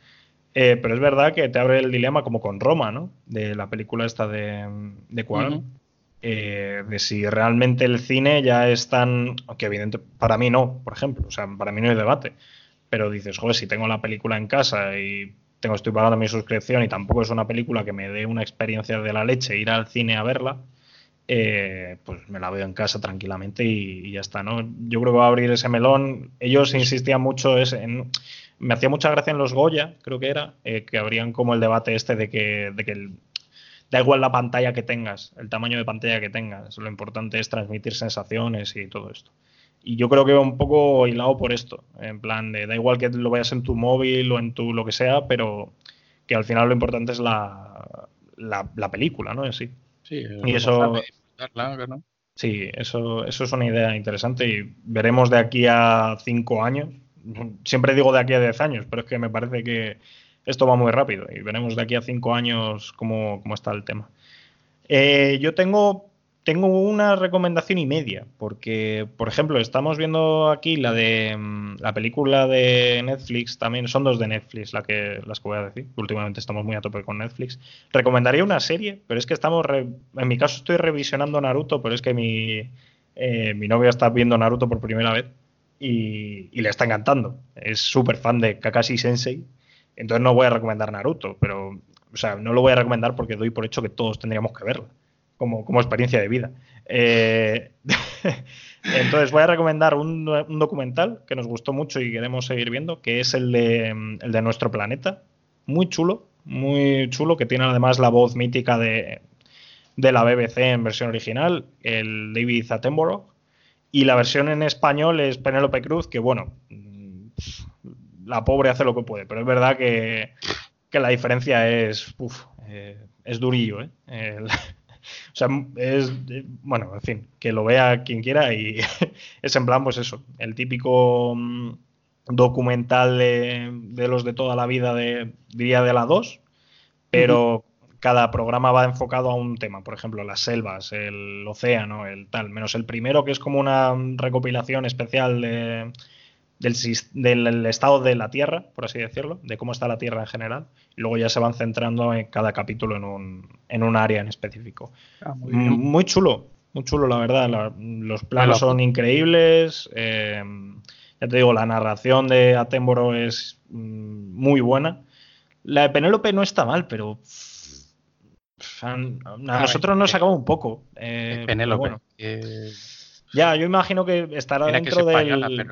Eh, pero es verdad que te abre el dilema como con Roma, ¿no? De la película esta de, de Cuarón. Eh, de si realmente el cine ya es tan. Que evidente, para mí no, por ejemplo. O sea, para mí no hay debate. Pero dices, joder, si tengo la película en casa y tengo, estoy pagando mi suscripción y tampoco es una película que me dé una experiencia de la leche ir al cine a verla, eh, pues me la veo en casa tranquilamente y, ya está, ¿no? Yo creo que va a abrir ese melón. Ellos insistían mucho en... Me hacía mucha gracia en los Goya, creo que era, eh, que habrían como el debate este de que, de que da igual la pantalla que tengas, el tamaño de pantalla que tengas, lo importante es transmitir sensaciones y todo esto. Y yo creo que va un poco hilado por esto, en plan de da igual que lo veas en tu móvil o en tu lo que sea, pero que al final lo importante es la, la, película, ¿no? En sí. Sí, y eso, claro ¿no? sí, eso, eso es una idea interesante y veremos de aquí a cinco años. Siempre digo de aquí a diez años, pero es que me parece que esto va muy rápido y veremos de aquí a cinco años cómo, cómo está el tema. Eh, yo tengo tengo una recomendación y media, porque, por ejemplo, estamos viendo aquí la de mm, la película de Netflix, también son dos de Netflix la que, las que voy a decir, últimamente estamos muy a tope con Netflix. Recomendaría una serie, pero es que estamos, en mi caso estoy revisionando Naruto, pero es que mi, eh, mi novia está viendo Naruto por primera vez y, le está encantando. Es súper fan de Kakashi Sensei, entonces no voy a recomendar Naruto, pero, o sea, no lo voy a recomendar porque doy por hecho que todos tendríamos que verlo como, experiencia de vida. Eh, entonces voy a recomendar un, documental que nos gustó mucho y queremos seguir viendo, que es el de, el de Nuestro Planeta. Muy chulo, muy chulo, que tiene además la voz mítica de, de la BBC en versión original, el David Attenborough. Y la versión en español es Penélope Cruz, que bueno, la pobre hace lo que puede, pero es verdad que, que la diferencia es, uf, eh, es durillo. ¿eh? O sea, es, bueno, en fin, que lo vea quien quiera y es en plan, pues eso, el típico mm, documental de, los de toda la vida de, diría, de la 2, pero cada programa va enfocado a un tema, por ejemplo, las selvas, el océano, el tal, menos el primero que es como una recopilación especial de del, estado de la Tierra, por así decirlo, de cómo está la Tierra en general, y luego ya se van centrando en cada capítulo en un, en un área en específico. Ah, muy, chulo, muy chulo, la verdad. los planos son increíbles. Eh, ya te digo, la narración de Atemboro es mm, muy buena. La de Penélope no está mal, pero a, nosotros nos acaba un poco. Eh, Penélope. Ya, yo imagino que estará dentro del.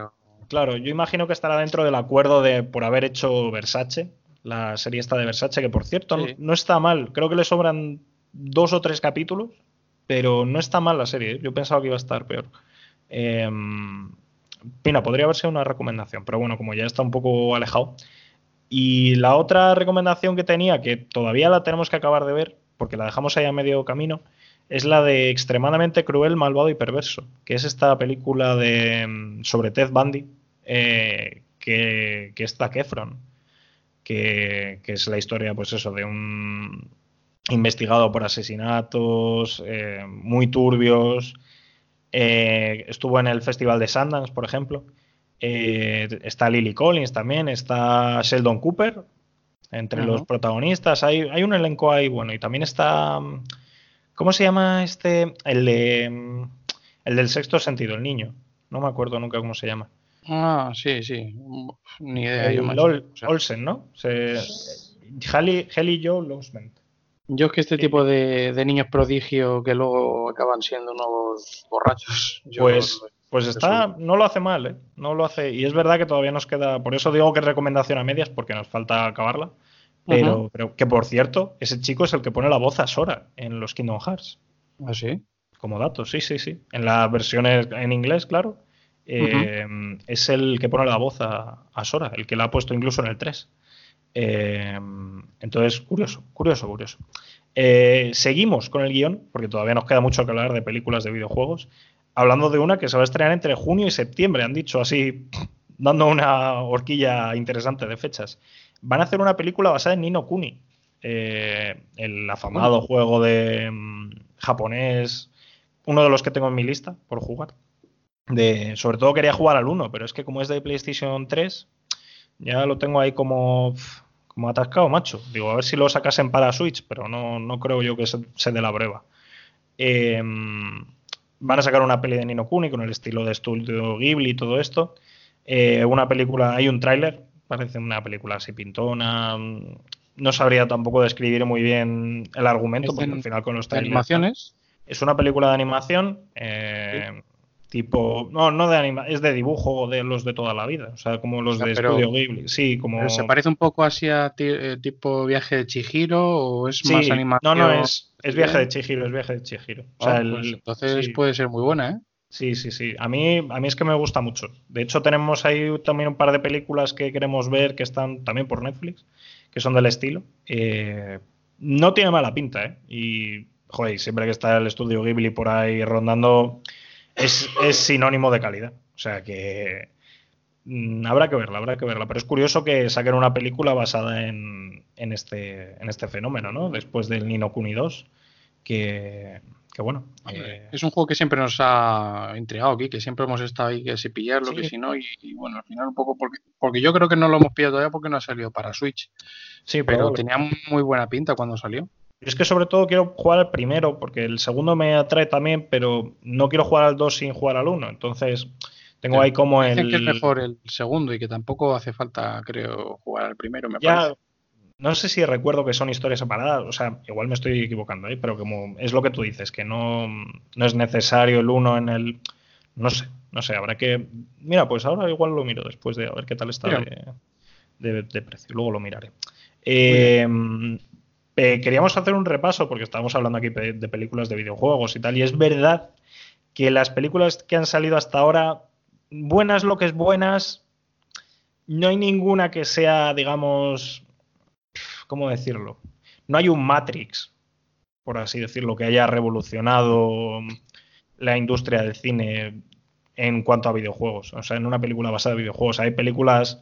Claro, yo imagino que estará dentro del acuerdo de por haber hecho Versace, la serie esta de Versace, que por cierto no, está mal. Creo que le sobran dos o tres capítulos, pero no está mal la serie. ¿eh? Yo pensaba que iba a estar peor. Eh, Pina, podría haber sido una recomendación, pero bueno, como ya está un poco alejado. Y la otra recomendación que tenía, que todavía la tenemos que acabar de ver, porque la dejamos ahí a medio camino, es la de Extremadamente Cruel, Malvado y Perverso, que es esta película de, mm, sobre Ted Bundy, eh, que, que, es Zac que, es la historia, pues eso, de un investigado por asesinatos eh, muy turbios. Eh, estuvo en el Festival de Sundance, por ejemplo. está Lily Collins también, está Sheldon Cooper, entre los protagonistas. Hay, hay un elenco ahí bueno y también está... ¿Cómo se llama este? El de... El del sexto sentido, el niño. No me acuerdo nunca cómo se llama. Ah, sí, sí. Ni idea. Olsen, ¿no? Se... Heli Joe Losment. Yo es que este tipo de, niños prodigio que luego acaban siendo unos borrachos. pues, pues está, no lo hace mal, ¿eh? No lo hace. Y es verdad que todavía nos queda. Por eso digo que es recomendación a medias, porque nos falta acabarla. Pero, pero que por cierto, ese chico es el que pone la voz a Sora en los Kingdom Hearts. ¿Ah, sí? Como dato, sí, sí, sí. En las versiones en inglés, claro. Eh, es el que pone la voz a, a, Sora, el que la ha puesto incluso en el 3. Eh, entonces, curioso, curioso, curioso. Eh, seguimos con el guion, porque todavía nos queda mucho que hablar de películas de videojuegos. Hablando de una que se va a estrenar entre junio y septiembre, han dicho así, dando una horquilla interesante de fechas. Van a hacer una película basada en Nino Kuni, eh, el afamado juego de mm, japonés, uno de los que tengo en mi lista por jugar. De, sobre todo quería jugar al 1, pero es que como es de PlayStation 3, ya lo tengo ahí como como atascado, macho. Digo, a ver si lo sacasen para Switch, pero no, no creo yo que se, dé la prueba. Em, van a sacar una peli de Nino Kuni con el estilo de estudio Ghibli y todo esto. Eh, una película, hay un tráiler, parece una película así pintona. No sabría tampoco describir muy bien el argumento, porque al final con los trailers. ¿Animaciones? Es una película de animación. Eh, tipo no no de anima es de dibujo de los de toda la vida o sea como los de Studio Ghibli sí como se parece un poco así a eh, tipo viaje de Chihiro o es más animación no no es, es viaje de Chihiro es viaje de Chihiro. O sea, ah, pues entonces puede ser muy buena eh sí sí sí. A mí a mí es que me gusta mucho. De hecho tenemos ahí también un par de películas que queremos ver que están también por Netflix que son del estilo. Eh, no tiene mala pinta eh y joder siempre que está el estudio Ghibli por ahí rondando es, sinónimo de calidad. O sea que mm, habrá que verla, habrá que verla. Pero es curioso que saquen una película basada en, este, en este fenómeno, ¿no? Después del Nino Kuni 2, que, bueno. Eh, es un juego que siempre nos ha intrigado aquí, que siempre hemos estado ahí, que si pillarlo, que si no, y, bueno, al final un poco porque, porque yo creo que no lo hemos pillado todavía porque no ha salido para Switch. Sí, pero tenía muy buena pinta cuando salió. Es que sobre todo quiero jugar al primero, porque el segundo me atrae también, pero no quiero jugar al 2 sin jugar al 1. Entonces, tengo ahí como el. que es mejor el segundo y que tampoco hace falta, creo, jugar al primero, me ya, No sé si recuerdo que son historias separadas, o sea, igual me estoy equivocando ahí, pero como es lo que tú dices, que no, no es necesario el 1 en el. No sé, no sé, habrá que. Mira, pues ahora igual lo miro después de a ver qué tal está de, de, precio, luego lo miraré. Eh, eh, queríamos hacer un repaso, porque estábamos hablando aquí de películas de videojuegos y tal, y es verdad que las películas que han salido hasta ahora, buenas lo que es buenas, no hay ninguna que sea, digamos, ¿cómo decirlo? No hay un Matrix, por así decirlo, que haya revolucionado la industria del cine en cuanto a videojuegos. O sea, en una película basada en videojuegos. Hay películas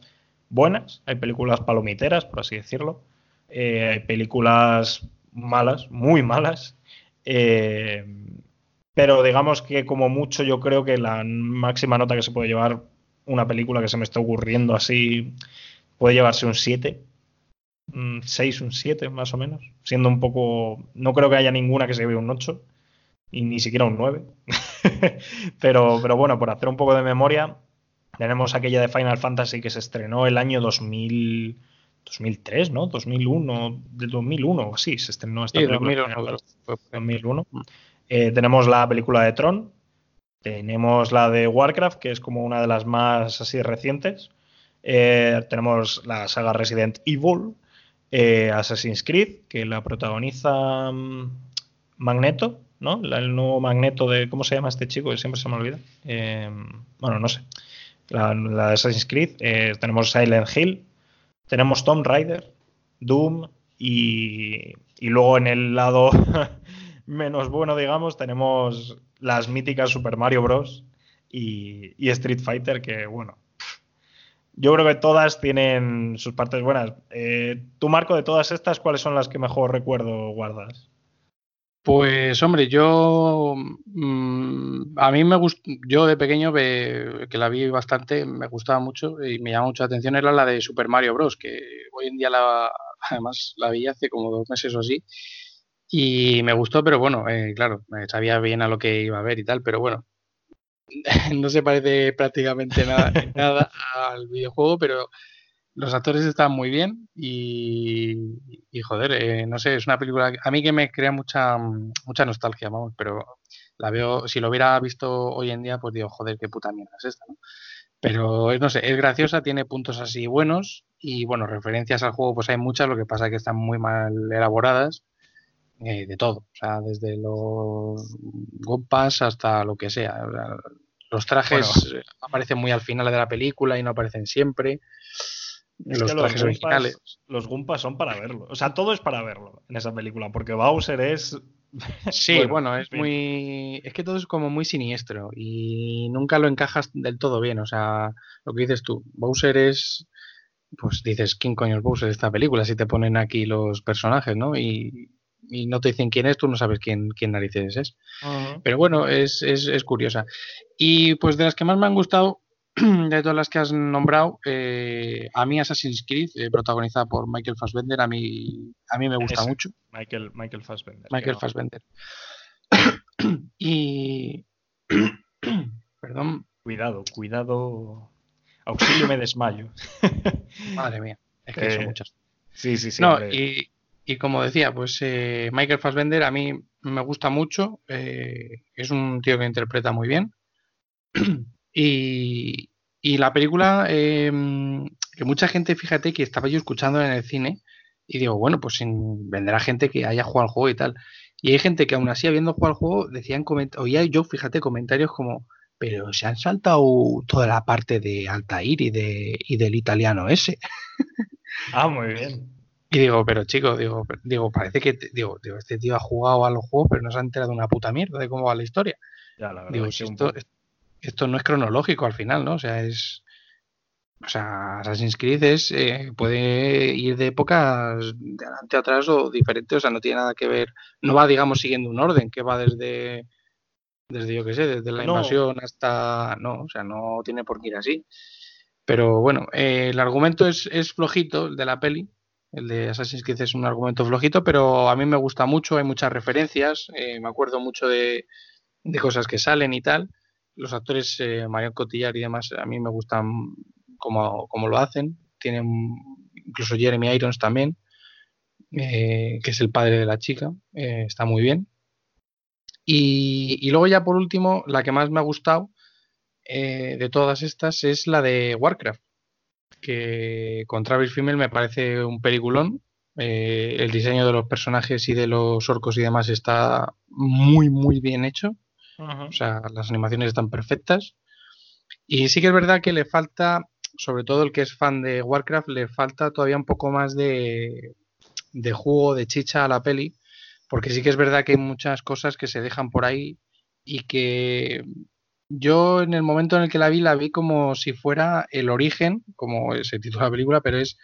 buenas, hay películas palomiteras, por así decirlo, eh, películas malas, muy malas. Eh, pero digamos que como mucho yo creo que la máxima nota que se puede llevar una película que se me está ocurriendo así puede llevarse un 7. Un 6, un 7 más o menos. Siendo un poco... No creo que haya ninguna que se lleve un 8. Y ni siquiera un 9. pero, pero bueno, por hacer un poco de memoria, tenemos aquella de Final Fantasy que se estrenó el año 2000. 2003, ¿no? 2001, de 2001 o así, se estrenó esta película. 2001. Mm. Eh, tenemos la película de Tron, tenemos la de Warcraft, que es como una de las más así recientes. Eh, tenemos la saga Resident Evil, eh, Assassin's Creed, que la protagoniza mm, Magneto, ¿no? el nuevo Magneto de. ¿Cómo se llama este chico? Que siempre se me olvida. bueno, no sé. La, la de Assassin's Creed. tenemos Silent Hill, tenemos Tomb Raider, Doom y, luego en el lado menos bueno, digamos, tenemos las míticas Super Mario Bros. Y, Street Fighter, que bueno, yo creo que todas tienen sus partes buenas. Eh, ¿Tu Marco, de todas estas, cuáles son las que mejor recuerdo guardas? Pues hombre, yo mm, a mí me gustó, yo de pequeño que la vi bastante, me gustaba mucho y me llamó mucho la atención era la de Super Mario Bros. que hoy en día la, además la vi hace como dos meses o así y me gustó, pero bueno, eh, claro, sabía bien a lo que iba a ver y tal, pero bueno, no se parece prácticamente nada, al videojuego, pero los actores están muy bien y, joder, eh, no sé, es una película a mí que me crea mucha, mucha nostalgia, vamos, pero la veo, si lo hubiera visto hoy en día, pues digo, joder, qué puta mierda es esta, ¿no? Pero no sé, es graciosa, tiene puntos así buenos y bueno, referencias al juego pues hay muchas, lo que pasa es que están muy mal elaboradas, eh, de todo, o sea, desde los gompas hasta lo que sea. los trajes aparecen muy al final de la película y no aparecen siempre los trajes originales. Los Gumpas son para verlo. O sea, todo es para verlo en esa película, porque Bowser es. Sí, bueno, es muy. Es que todo es como muy siniestro y nunca lo encajas del todo bien. O sea, lo que dices tú, Bowser es. Pues dices, ¿quién coño es Bowser de esta película? Si te ponen aquí los personajes, ¿no? Y, no te dicen quién es, tú no sabes quién, quién narices es. Pero bueno, es, es, es curiosa. Y pues de las que más me han gustado, de todas las que has nombrado, eh, a mí Assassin's Creed, eh, protagonizada por Michael Fassbender, a mí, a mí me gusta mucho. Michael, Michael Fassbender. Michael Fassbender. y... Perdón. Cuidado, cuidado. Auxilio me desmayo. Madre mía, es que son eh, muchas. Sí, sí, sí. No, y, y, como decía, pues Michael Fassbender a mí me gusta mucho. es un tío que interpreta muy bien. Y, la película, em, que mucha gente, fíjate que estaba yo escuchando en el cine y digo, bueno, pues sin vendrá gente que haya jugado al juego y tal. Y hay gente que aún así, habiendo jugado al juego, decían, oía yo, fíjate, comentarios como, pero se han saltado toda la parte de Altair y, de, y del italiano ese. Ah, muy bien. Y digo, pero chico, digo, digo parece que, digo, digo, este tío ha jugado a los juegos, pero no se ha enterado de una puta mierda de cómo va la historia. Ya, la verdad. Digo, si esto, esto no es cronológico al final, ¿no? O sea, es. O sea, Assassin's Creed es, eh, puede ir de épocas de adelante atrás o diferente, o sea, no tiene nada que ver, no va, digamos, siguiendo un orden que va desde, desde yo qué sé, desde la invasión hasta, no, o sea, no tiene por qué ir así. Pero bueno, eh, el argumento es, es flojito, el de la peli, el de Assassin's Creed es un argumento flojito, pero a mí me gusta mucho, hay muchas referencias, eh, me acuerdo mucho de, de cosas que salen y tal los actores, eh, Marion Cotillard y demás, a mí me gustan como, lo hacen. Tienen incluso Jeremy Irons también, eh, que es el padre de la chica, eh, está muy bien. Y, luego ya por último, la que más me ha gustado de todas estas es la de Warcraft, que con Travis Fimmel me parece un peliculón. el diseño de los personajes y de los orcos y demás está muy, muy bien hecho. O sea, las animaciones están perfectas. Y sí que es verdad que le falta, sobre todo el que es fan de Warcraft, le falta todavía un poco más de, de jugo, de chicha a la peli. Porque sí que es verdad que hay muchas cosas que se dejan por ahí y que yo en el momento en el que la vi, la vi como si fuera el origen, como se titula la película, pero es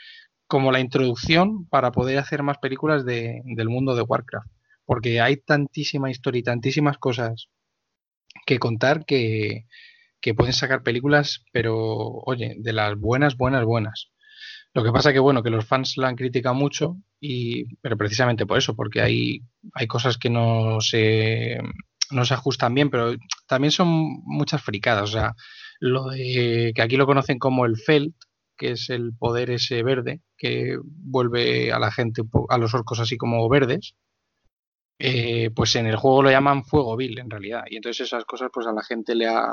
como la introducción para poder hacer más películas de, del mundo de Warcraft. Porque hay tantísima historia y tantísimas cosas que contar que, pueden sacar películas, pero oye, de las buenas, buenas, buenas. Lo que pasa que bueno, que los fans la han criticado mucho, y, pero precisamente por eso, porque hay, hay cosas que no se, no se ajustan bien, pero también son muchas fricadas. O sea, lo de que aquí lo conocen como el Felt, que es el poder ese verde, que vuelve a la gente, a los orcos así como verdes, eh, pues en el juego lo llaman fuego vil en realidad. Y entonces esas cosas pues a la gente le ha,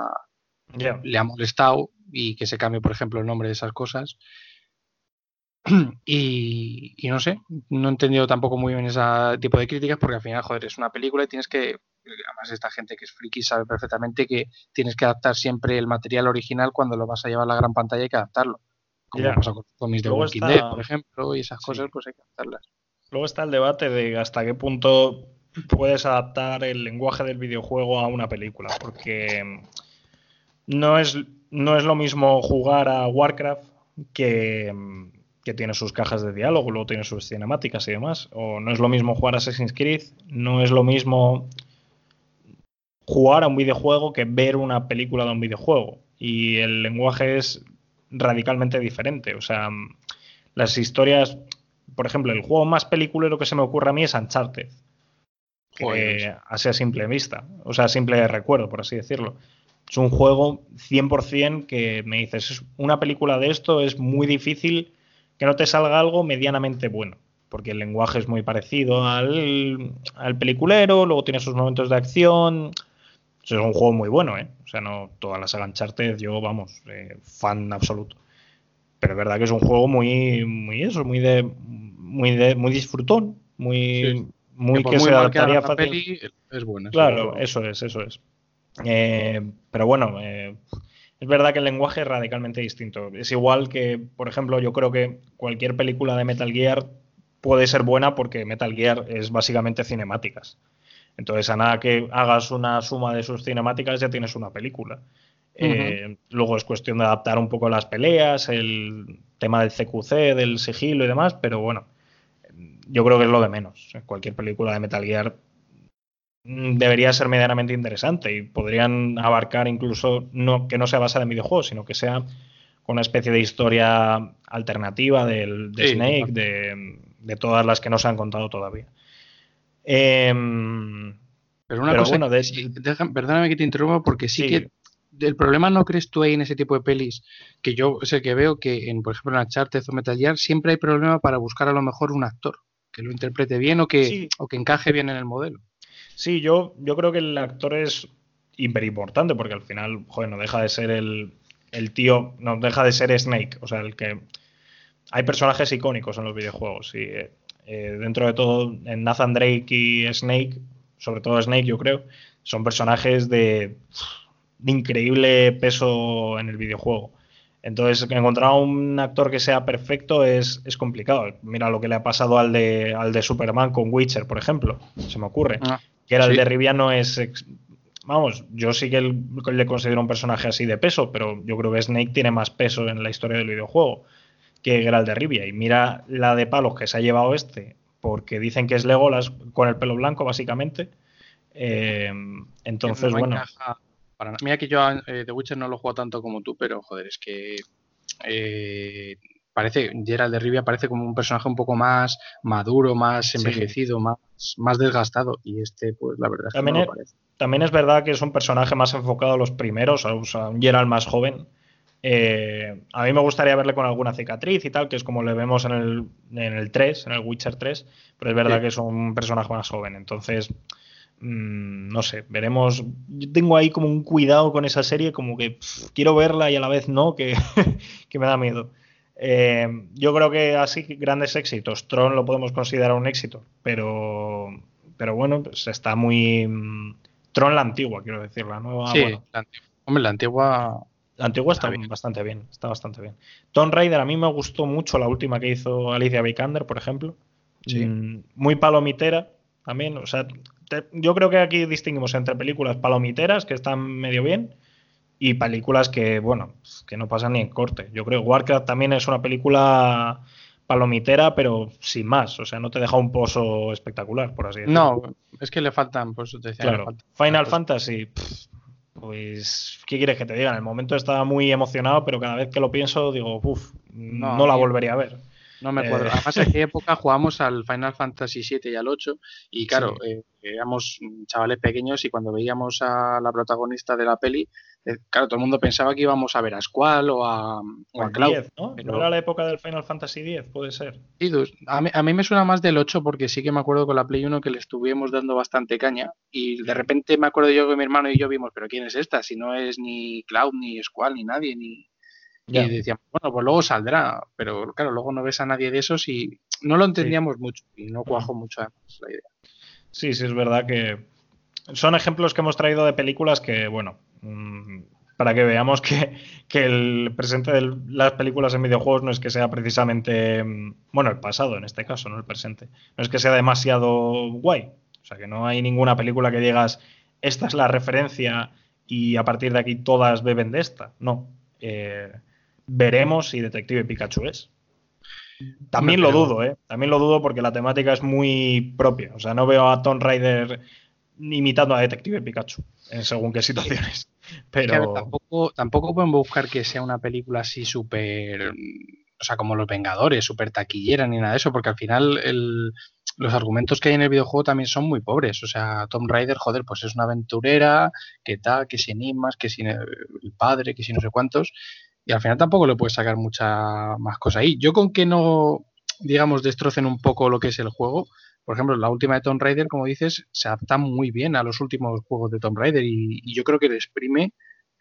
le ha molestado y que se cambie, por ejemplo, el nombre de esas cosas. Y, no sé, no he entendido tampoco muy bien ese tipo de críticas porque al final, joder, es una película y tienes que, además esta gente que es friki sabe perfectamente que tienes que adaptar siempre el material original cuando lo vas a llevar a la gran pantalla hay que adaptarlo. Como pasa con cómics de Walking Dead, por ejemplo, y esas cosas pues hay que adaptarlas. Luego está el debate de hasta qué punto puedes adaptar el lenguaje del videojuego a una película, porque no es, no es lo mismo jugar a Warcraft que, que tiene sus cajas de diálogo, luego tiene sus cinemáticas y demás. O no es lo mismo jugar a Assassin's Creed, no es lo mismo jugar a un videojuego que ver una película de un videojuego. Y el lenguaje es radicalmente diferente. O sea, las historias, por ejemplo, el juego más peliculero que se me ocurre a mí es Uncharted. Que, así a simple vista, o sea, a simple recuerdo, por así decirlo. Es un juego 100% que me dices, es una película de esto es muy difícil que no te salga algo medianamente bueno, porque el lenguaje es muy parecido al, al peliculero, luego tiene sus momentos de acción. Es un juego muy bueno, ¿eh? O sea, no todas las saga yo, vamos, eh, fan absoluto. Pero es verdad que es un juego muy, muy eso, muy de, muy de, muy disfrutón, muy, muy que, se adaptaría fácil. es bueno. Claro, eso es, eso es. Eh, pero bueno, eh, es verdad que el lenguaje es radicalmente distinto. Es igual que, por ejemplo, yo creo que cualquier película de Metal Gear puede ser buena porque Metal Gear es básicamente cinemáticas. Entonces, a nada que hagas una suma de sus cinemáticas, ya tienes una película. Eh, luego es cuestión de adaptar un poco las peleas, el tema del CQC, del sigilo y demás, pero bueno, yo creo que es lo de menos. Cualquier película de Metal Gear debería ser medianamente interesante y podrían abarcar incluso no, que no sea basada en videojuegos, sino que sea con una especie de historia alternativa del, de Snake, de, todas las que no se han contado todavía. Em, pero una cosa, perdóname que te interrumpa porque sí, que el problema no crees tú ahí en ese tipo de pelis que yo sé que veo que en por ejemplo en Uncharted o Metal Gear siempre hay problema para buscar a lo mejor un actor que lo interprete bien o que, o que encaje bien en el modelo. Sí, yo, yo creo que el actor es hiper importante porque al final, joder, no deja de ser el, tío, no deja de ser Snake. O sea, el que. Hay personajes icónicos en los videojuegos y eh, eh, dentro de todo, en Nathan Drake y Snake, sobre todo Snake, yo creo, son personajes de, de increíble peso en el videojuego. Entonces, encontrar un actor que sea perfecto es, complicado. Mira lo que le ha pasado al de, al de Superman con Witcher, por ejemplo. Se me ocurre. Ah que era el de Rivia no es... Vamos, yo sí que le considero un personaje así de peso, pero yo creo que Snake tiene más peso en la historia del videojuego que Geralt de Rivia. Y mira la de palos que se ha llevado este, porque dicen que es Legolas con el pelo blanco, básicamente. Eh, entonces, bueno. Mira que yo eh, The Witcher no lo juego tanto como tú, pero joder, es que eh, parece, Gerald de Rivia parece como un personaje un poco más maduro, más envejecido, más, más desgastado. Y este, pues la verdad es que también no es, parece. También es verdad que es un personaje más enfocado a los primeros, o sea, un Gerald más joven. Eh, a mí me gustaría verle con alguna cicatriz y tal, que es como le vemos en el, en el 3, en el Witcher 3, pero es verdad que es un personaje más joven. Entonces, mmm, no sé, veremos. Yo tengo ahí como un cuidado con esa serie, como que quiero verla y a la vez no, que, que me da miedo. Eh, yo creo que así grandes éxitos. Tron lo podemos considerar un éxito, pero, pero bueno, pues está muy. Mm, Tron la antigua, quiero decir, la nueva. Sí, la antigua. Hombre, la antigua. La antigua está, bastante bien, está bastante bien. Tomb Raider, a mí me gustó mucho la última que hizo Alicia Vikander, por ejemplo. Sí. Mm, muy palomitera también. O sea, yo creo que aquí distinguimos entre películas palomiteras, que están medio bien, y películas que, bueno, que no pasan ni en corte. Yo creo que Warcraft también es una película palomitera, pero sin más. O sea, no te deja un pozo espectacular, por así decirlo. No, es que le faltan, pues te decía, claro. Final Fantasy, pues, ¿qué quieres que te diga? En el momento estaba muy emocionado, pero cada vez que lo pienso digo, uff, no, la volvería a ver. No me acuerdo. Eh. Además, en aquella época jugamos al Final Fantasy VII y al 8 y claro, eh, éramos chavales pequeños y cuando veíamos a la protagonista de la peli, claro, todo el mundo pensaba que íbamos a ver a Squall o a, o Cloud. ¿no? era la época del Final Fantasy X? Puede ser. Sí, a mí, a mí, me suena más del 8 porque sí que me acuerdo con la Play 1 que le estuvimos dando bastante caña y de repente me acuerdo yo que mi hermano y yo vimos, pero ¿quién es esta? Si no es ni Cloud, ni Squall, ni nadie, ni... Y decíamos, bueno, pues luego saldrá, pero claro, luego no ves a nadie de esos y no lo entendíamos mucho y no cuajo mucho además la idea. Sí, sí, es verdad que son ejemplos que hemos traído de películas que, bueno, para que veamos que, el presente de las películas en videojuegos no es que sea precisamente, mm, bueno, el pasado en este caso, no el presente, no es que sea demasiado guay. O sea, que no hay ninguna película que digas, esta es la referencia y a partir de aquí todas beben de esta. No. Eh, veremos si Detective Pikachu es. También lo dudo, ¿eh? También lo dudo porque la temática es muy propia. O sea, no veo a Tomb Raider imitando a Detective Pikachu en según qué situaciones. Pero tampoco, tampoco pueden buscar que sea una película así súper, o sea, como Los Vengadores, súper taquillera ni nada de eso, porque al final los argumentos que hay en el videojuego también son muy pobres. O sea, Tomb Raider, joder, pues es una aventurera, que tal, que si animas, que si el padre, que si no sé cuántos. Y al final tampoco le puedes sacar mucha más cosa ahí. Yo con que no, digamos, destrocen un poco lo que es el juego, por ejemplo, la última de Tomb Raider, como dices, se adapta muy bien a los últimos juegos de Tomb Raider y, yo creo que le exprime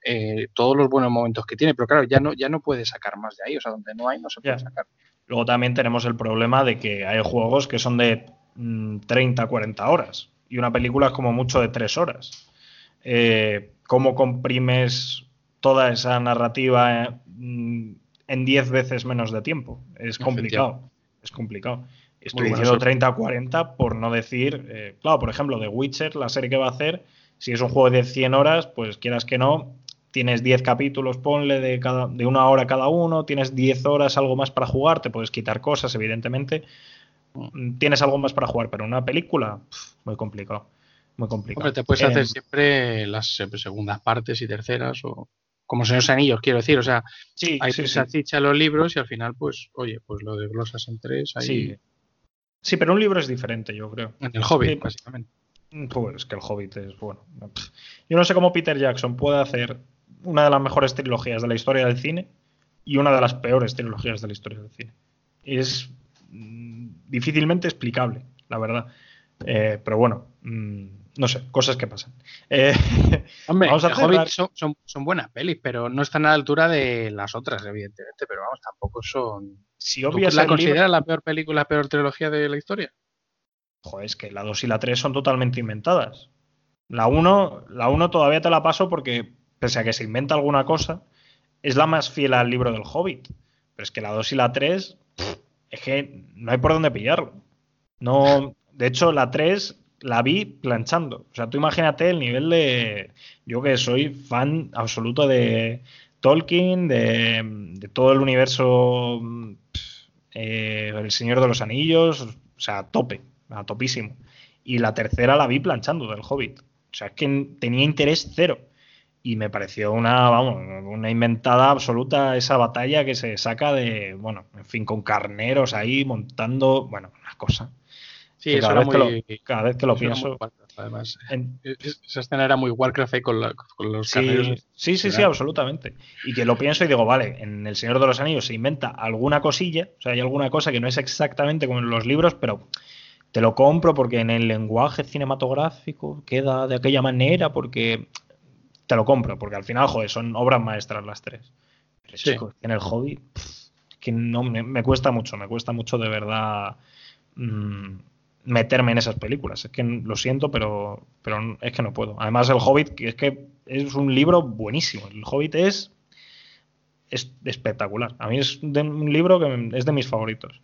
eh, todos los buenos momentos que tiene. Pero claro, ya no, ya no puede sacar más de ahí. O sea, donde no hay, no se puede sacar. Luego también tenemos el problema de que hay juegos que son de 30, mm, 40 horas y una película es como mucho de 3 horas. Eh, ¿Cómo comprimes toda esa narrativa mm, en 10 veces menos de tiempo? Es complicado. Es complicado. Estoy diciendo 30 o 40 por no decir, eh, claro, por ejemplo, The Witcher, la serie que va a hacer, si es un juego de 100 horas, pues quieras que no, tienes 10 capítulos, ponle de, cada, de una hora cada uno, tienes 10 horas, algo más para jugar, te puedes quitar cosas, evidentemente. Mm, tienes algo más para jugar, pero una película, muy complicado. Muy complicado. Hombre, te puedes hacer em, siempre las segundas partes y terceras o como señores anillos, quiero decir. O sea, sí, hay sí, sí. los libros y al final, pues, oye, pues lo desglosas en tres. Ahí... Sí. Sí, pero un libro es diferente, yo creo. En el Hobbit, básicamente. Pues es que el Hobbit es bueno. Yo no sé cómo Peter Jackson puede hacer una de las mejores trilogías de la historia del cine y una de las peores trilogías de la historia del cine. Es mm, difícilmente explicable, la verdad. Eh, pero bueno, mm, no sé, cosas que pasan. Eh, Hombre, vamos a Hobbit son, buenas pelis, pero no están a la altura de las otras, evidentemente. Pero vamos, tampoco son. Si la consideras la peor película, la peor trilogía de la historia? Joder, es que la 2 y la 3 son totalmente inventadas. La 1, la 1 todavía te la paso porque, pese a que se inventa alguna cosa, es la más fiel al libro del Hobbit. Pero es que la 2 y la 3, es que no hay por dónde pillarlo. No, de hecho, la 3 la vi planchando. O sea, tú imagínate el nivel de. Yo que soy fan absoluto de Tolkien, de, todo el universo. Eh, el Señor de los Anillos, o sea, a tope, a topísimo. Y la tercera la vi planchando del Hobbit. O sea, es que tenía interés cero. Y me pareció una, vamos, una inventada absoluta esa batalla que se saca de, bueno, en fin, con carneros ahí montando, bueno, una cosa. Sí, eso cada, vez que lo, cada vez que lo pienso. además, e, esa escena era muy Warcraft ahí con, los sí, Sí, sí, sí, absolutamente. Y que lo pienso y digo, vale, en El Señor de los Anillos se inventa alguna cosilla, o sea, hay alguna cosa que no es exactamente como en los libros, pero te lo compro porque en el lenguaje cinematográfico queda de aquella manera, porque te lo compro, porque al final, joder, son obras maestras las tres. Pero en el hobby, que no me, cuesta mucho, me cuesta mucho de verdad. Mmm, meterme en esas películas. Es que lo siento, pero, pero es que no puedo. Además, El Hobbit, es que es un libro buenísimo. El Hobbit es, es espectacular. A mí es un libro que es de mis favoritos.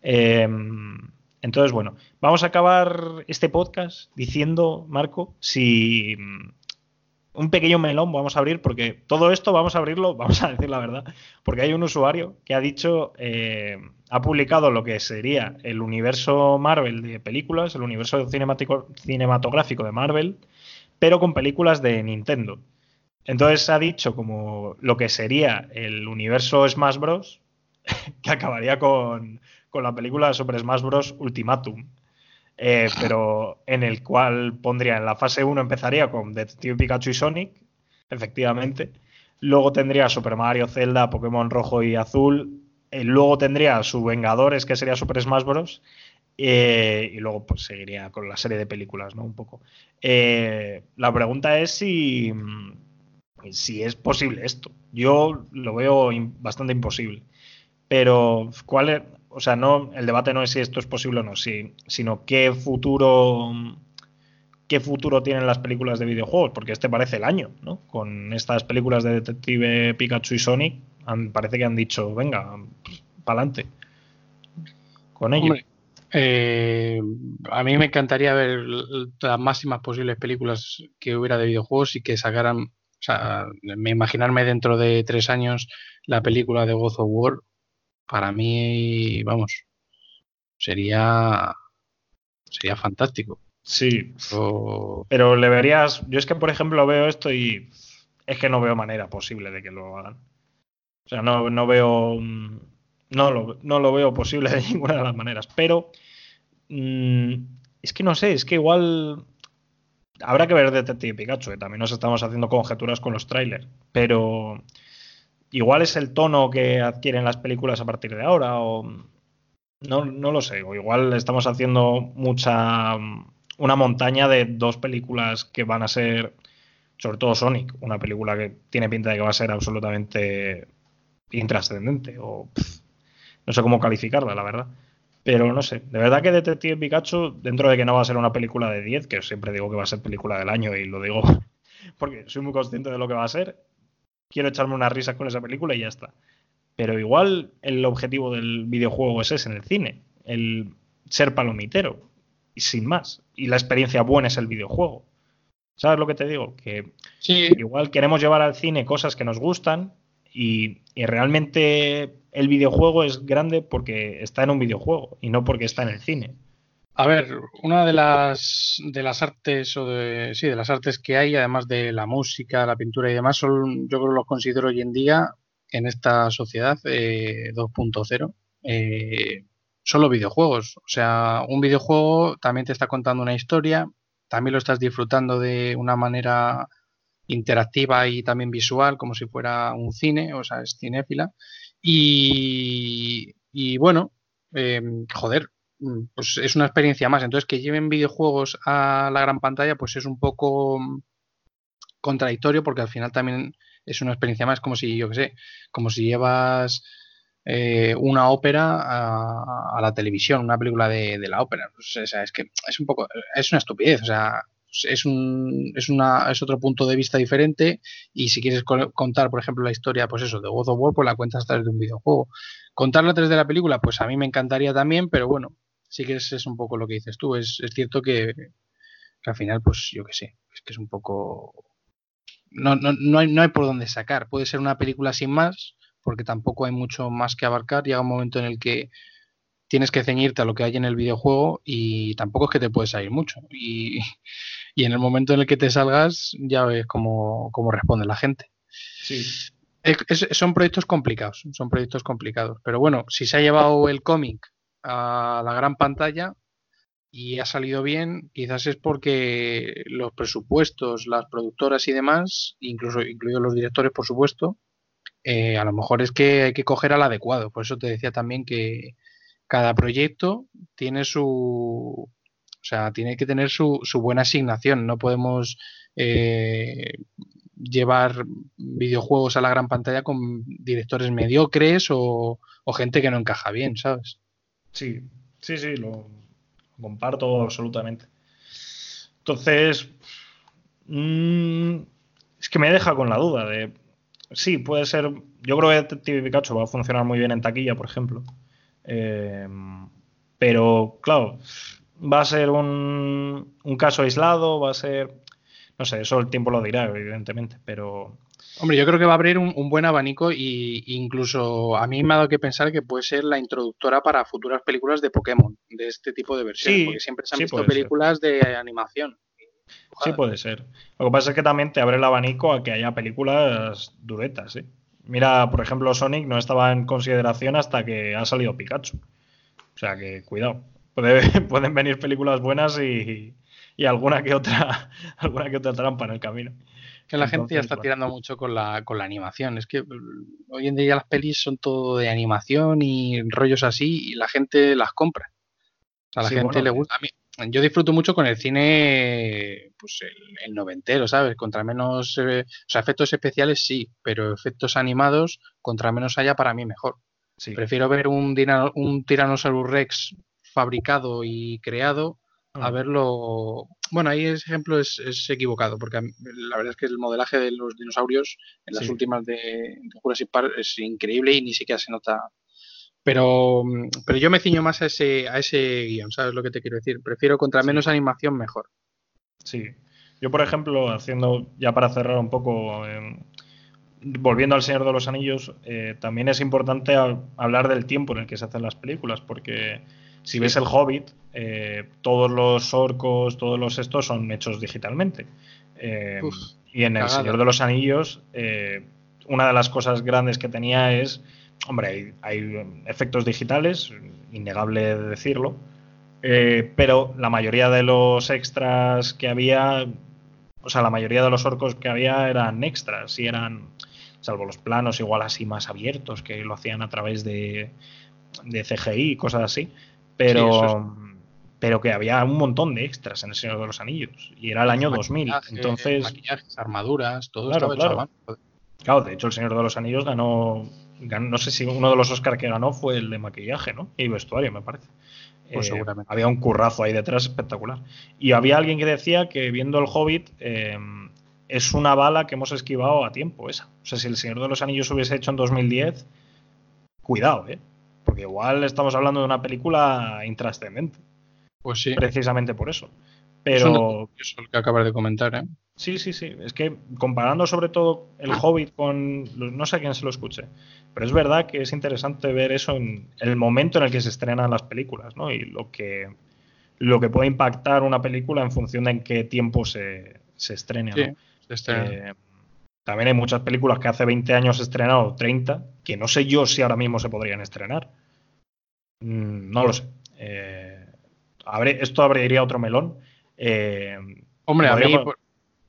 Em, entonces, bueno, vamos a acabar este podcast diciendo, Marco, si un pequeño melón vamos a abrir, porque todo esto vamos a abrirlo, vamos a decir la verdad, porque hay un usuario que ha dicho, eh, ha publicado lo que sería el universo Marvel de películas, el universo cinematográfico de Marvel, pero con películas de Nintendo. Entonces ha dicho como lo que sería el universo Smash Bros, que acabaría con, con la película Super Smash Bros. Ultimatum. Eh, pero en el cual pondría en la fase 1 empezaría con Detective Pikachu y Sonic, efectivamente. Luego tendría Super Mario, Zelda, Pokémon Rojo y Azul. Eh, luego tendría su Vengadores, que sería Super Smash Bros. Eh, y luego pues seguiría con la serie de películas, ¿no? Un poco. la pregunta es si, si es posible esto. Yo lo veo bastante imposible. Pero, ¿cuál es? o sea, no, el debate no es si esto es posible o no, sino qué futuro, qué futuro tienen las películas de videojuegos, porque este parece el año, ¿no? Con estas películas de Detective Pikachu y Sonic, parece que han dicho, venga, para adelante con ello. Eh, a mí me encantaría ver las máximas posibles películas que hubiera de videojuegos y que sacaran, o sea, me imaginarme dentro de tres años la película de God of War para mí, vamos, sería sería fantástico. Sí. Pero le verías. Yo es que, por ejemplo, veo esto y es que no veo manera posible de que lo hagan. O sea, no, no veo. Mm, no lo, no lo veo posible de ninguna de las maneras. Pero. Mm, es que no sé, es que igual. Habrá que ver Detective Pikachu, que también nos estamos haciendo conjeturas con los trailers. Pero. Igual es el tono que adquieren las películas a partir de ahora, o. No, no lo sé, o igual estamos haciendo mucha. Una montaña de dos películas que van a ser. Sobre todo Sonic, una película que tiene pinta de que va a ser absolutamente intrascendente, o. no sé cómo calificarla, la verdad. Pero no sé, de verdad que Detective Pikachu, dentro de que no va a ser una película de 10, que siempre digo que va a ser película del año y lo digo porque soy muy consciente de lo que va a ser, quiero echarme una risa con esa película y ya está. Pero igual el objetivo del videojuego es ese en el cine, el ser palomitero, y sin más. Y la experiencia buena es el videojuego. ¿Sabes lo que te digo? Que igual queremos llevar al cine cosas que nos gustan y, realmente el videojuego es grande porque está en un videojuego y no porque está en el cine. A ver, una de las de las artes o de sí, de las artes que hay, además de la música, la pintura y demás, son, yo creo los considero hoy en día en esta sociedad 2.0 eh, eh, son los videojuegos. O sea, un videojuego también te está contando una historia, también lo estás disfrutando de una manera interactiva y también visual, como si fuera un cine, o sea, es cinéfila. Y, bueno, em, joder, pues es una experiencia más. Entonces, que lleven videojuegos a la gran pantalla, pues es un poco contradictorio porque al final también es una experiencia más, como si, yo qué sé, como si llevas eh, una ópera a, la televisión, una película de, la ópera. Pues, o sea, es que es un poco, es una estupidez, o sea, es, un, es, una, es otro punto de vista diferente y si quieres contar, por ejemplo, la historia, pues eso, de God of War, pues la cuentas través de un videojuego. Contarla a través de la película, pues a mí me encantaría también, pero bueno, sí que es, un poco lo que dices tú. Es, cierto que, al final, pues yo qué sé, es que es un poco... No, no, no, hay, no hay por dónde sacar. Puede ser una película sin más, porque tampoco hay mucho más que abarcar. Llega un momento en el que tienes que ceñirte a lo que hay en el videojuego y tampoco es que te puedes salir mucho. Y, y en el momento en el que te salgas ya ves cómo, responde la gente. Sí. son proyectos complicados, son proyectos complicados. Pero bueno, si se ha llevado el cómic a la gran pantalla y ha salido bien, quizás es porque los presupuestos, las productoras y demás, incluso incluidos los directores, por supuesto, eh, a lo mejor es que hay que coger al adecuado. Por eso te decía también que cada proyecto tiene su, o sea, tiene que tener su, buena asignación. No podemos eh, llevar videojuegos a la gran pantalla con directores mediocres o, gente que no encaja bien, ¿sabes? Sí, sí, sí, lo comparto absolutamente. Entonces, mm, es que me deja con la duda de, sí, puede ser, yo creo que Detective Pikachu va a funcionar muy bien en taquilla, por ejemplo. Eh, pero, claro, va a ser un, caso aislado, va a ser, no sé, eso el tiempo lo dirá, evidentemente, pero... Hombre, yo creo que va a abrir un, buen abanico y incluso a mí me ha dado que pensar que puede ser la introductora para futuras películas de Pokémon, de este tipo de versiones, porque siempre se han visto películas de animación. Sí, puede ser. Lo que pasa es que también te abre el abanico a que haya películas duretas, ¿eh? Mira, por ejemplo, Sonic no estaba en consideración hasta que ha salido Pikachu. O sea que cuidado. pueden venir películas buenas y, alguna que otra alguna que otra trampa en el camino. Que la gente ya está tirando mucho con la, con la animación. Es que mm, hoy en día las pelis son todo de animación y rollos así y la gente las compra. a la gente le gusta. A mí, yo disfruto mucho con el cine, pues el, noventero, ¿sabes? Contra menos, eh, o sea, efectos especiales sí, pero efectos animados, contra menos haya para mí mejor. Prefiero ver un, un Tyrannosaurus Rex fabricado y creado a mm. verlo. Bueno, ahí ese ejemplo es, equivocado, porque la verdad es que el modelaje de los dinosaurios en las últimas de, Jurassic Park es increíble y ni siquiera se nota. Pero, pero yo me ciño más a ese, a ese guion, ¿sabes lo que te quiero decir? Prefiero contra menos animación mejor. Sí. Yo, por ejemplo, haciendo, ya para cerrar un poco, em, volviendo al Señor de los Anillos, eh, también es importante hablar del tiempo en el que se hacen las películas, porque si ves el Hobbit, eh, todos los orcos, todos los estos son hechos digitalmente. Eh, y en el Señor de los Anillos, una de las cosas grandes que tenía es, hombre, hay, efectos digitales, innegable decirlo, pero la mayoría de los extras que había, o sea, la mayoría de los orcos que había eran extras y eran salvo los planos igual así más abiertos que lo hacían a través de, de CGI y cosas así, pero, pero que había un montón de extras en El Señor de los Anillos y era el año 2000, entonces... Maquillajes, armaduras, todo claro, claro. claro, de hecho El Señor de los Anillos ganó, no sé si uno de los Oscars que ganó fue el de maquillaje, ¿no? Y vestuario, me parece. Pues eh, había un currazo ahí detrás espectacular. Y había alguien que decía que viendo el Hobbit, eh, es una bala que hemos esquivado a tiempo esa. O sea, si el Señor de los Anillos hubiese hecho en 2010, cuidado, ¿eh? Porque igual estamos hablando de una película intrascendente. Pues sí. Precisamente por eso. Pero... Eso es lo que acabas de comentar, ¿eh? Sí, sí, sí. Es que comparando sobre todo el Hobbit con... No sé a quién se lo escuche. Pero es verdad que es interesante ver eso en el momento en el que se estrenan las películas, ¿no? Y lo que, lo que puede impactar una película en función de en qué tiempo se, se estrene, ¿no? Eh, también hay muchas películas que hace 20 años estrenado, 30, que no sé yo si ahora mismo se podrían estrenar. Mm, no lo sé. Eh, esto abriría otro melón. Eh, Hombre, a mí,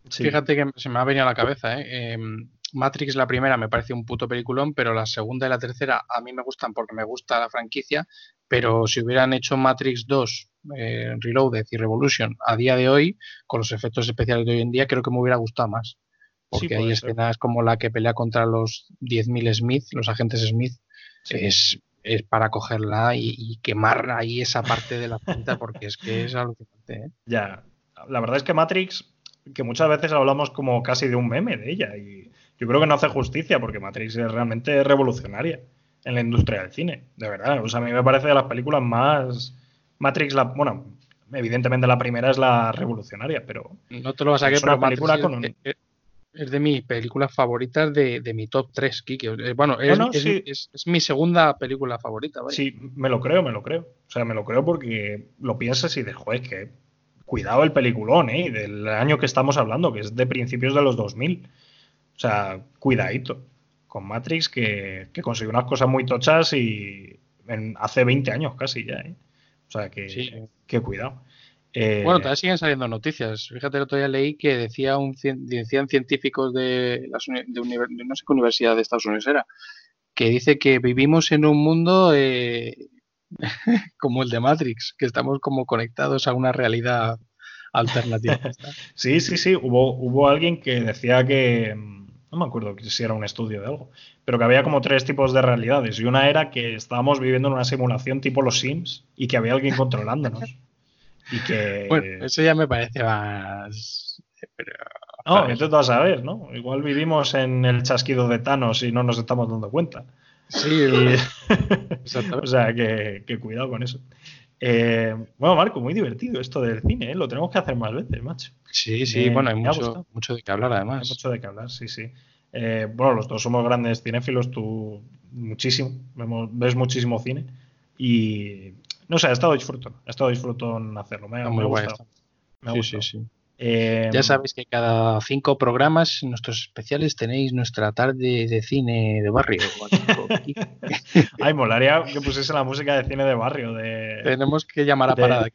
fíjate que se me ha venido a la cabeza. Em, Matrix, la primera, me parece un puto peliculón, pero la segunda y la tercera a mí me gustan porque me gusta la franquicia. Pero si hubieran hecho Matrix 2 eh, Reloaded y Revolution a día de hoy, con los efectos especiales de hoy en día, creo que me hubiera gustado más. Porque hay escenas como la que pelea contra los 10.000 Smith, los agentes Smith, es, para cogerla y, quemar ahí esa parte de la cinta porque es que es alucinante. ¿eh? Ya, la verdad es que Matrix, que muchas veces hablamos como casi de un meme de ella y yo creo que no hace justicia porque Matrix es realmente revolucionaria en la industria del cine, de verdad. O sea, a mí me parece de las películas más Matrix, la, bueno, evidentemente la primera es la revolucionaria, pero. No te lo vas a es una película con es, de mis películas favoritas de, mi top 3, Kiki. Eh, bueno, es, mi segunda película favorita. Sí, me lo creo, me lo creo. O sea, me lo creo porque lo piensas y de, joder, que cuidado el peliculón, ¿eh? Del año que estamos hablando, que es de principios de los 2000. O sea, cuidadito. Con Matrix, que, que consiguió unas cosas muy tochas y hace 20 años casi ya, ¿eh? O sea que, que cuidado. Eh, bueno, todavía siguen saliendo noticias. Fíjate, el otro día leí que decía un, decían científicos de, las, de, no sé qué universidad de Estados Unidos era, que dice que vivimos en un mundo eh, como el de Matrix, que estamos como conectados a una realidad alternativa. sí, sí, sí. Hubo, hubo alguien que decía que, no me acuerdo si era un estudio de algo, pero que había como tres tipos de realidades. Y una era que estábamos viviendo en una simulación tipo los Sims y que había alguien controlándonos. Y que. Bueno, eso ya me parece más. Pero, no, intento saber, ¿no? Igual vivimos en el chasquido de Thanos y no nos estamos dando cuenta. Sí, o sea, que, cuidado con eso. Eh, bueno, Marco, muy divertido esto del cine, ¿eh? lo tenemos que hacer más veces, macho. Sí, sí, bueno, hay mucho, mucho, de qué hablar además. Hay mucho de qué hablar, sí, sí. Eh, bueno, los dos somos grandes cinéfilos, tú muchísimo, ves muchísimo cine y no sé, he estado disfruto, he estado disfruto en hacerlo, me, ha gustado. sí, sí, sí. Eh, ya sabéis que cada cinco programas, nuestros especiales, tenéis nuestra tarde de cine de barrio. Ay, molaría que pusiese la música de cine de barrio. De, Tenemos que llamar a parada.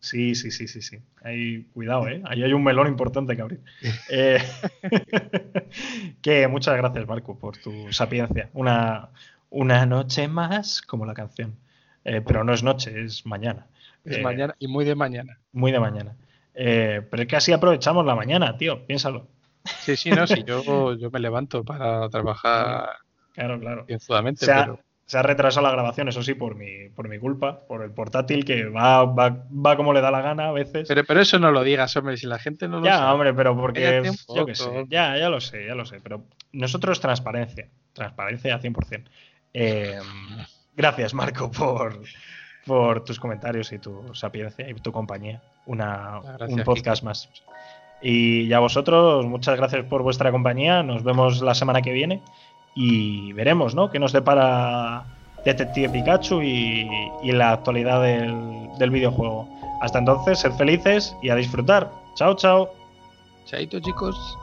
sí, sí, sí, sí, sí. Ahí, cuidado, ¿eh? Ahí hay un melón importante que abrir. Eh, que muchas gracias, Marco, por tu sapiencia. Una, una noche más, como la canción. Eh, pero no es noche, es mañana. Es mañana y muy de mañana. Muy de mañana. Eh, pero es que así aprovechamos la mañana, tío, piénsalo. Sí, sí, no, sí, yo, yo me levanto para trabajar. Claro, claro. Se ha, se ha retrasado la grabación, eso sí, por mi, por mi culpa, por el portátil que va, va, va como le da la gana a veces. Pero, pero eso no lo digas, hombre, si la gente no lo ya, Ya, hombre, pero porque. Yo qué sé. Ya, ya lo sé, ya lo sé. Pero nosotros transparencia. Transparencia a 100%. Eh, gracias, Marco, por, por tus comentarios y tu sapiencia y tu compañía. Una, un podcast más. Y a vosotros, muchas gracias por vuestra compañía. Nos vemos la semana que viene y veremos, ¿no? Qué nos depara Detective Pikachu y, la actualidad del, del videojuego. Hasta entonces, sed felices y a disfrutar. Chao, chao. Chaito, chicos.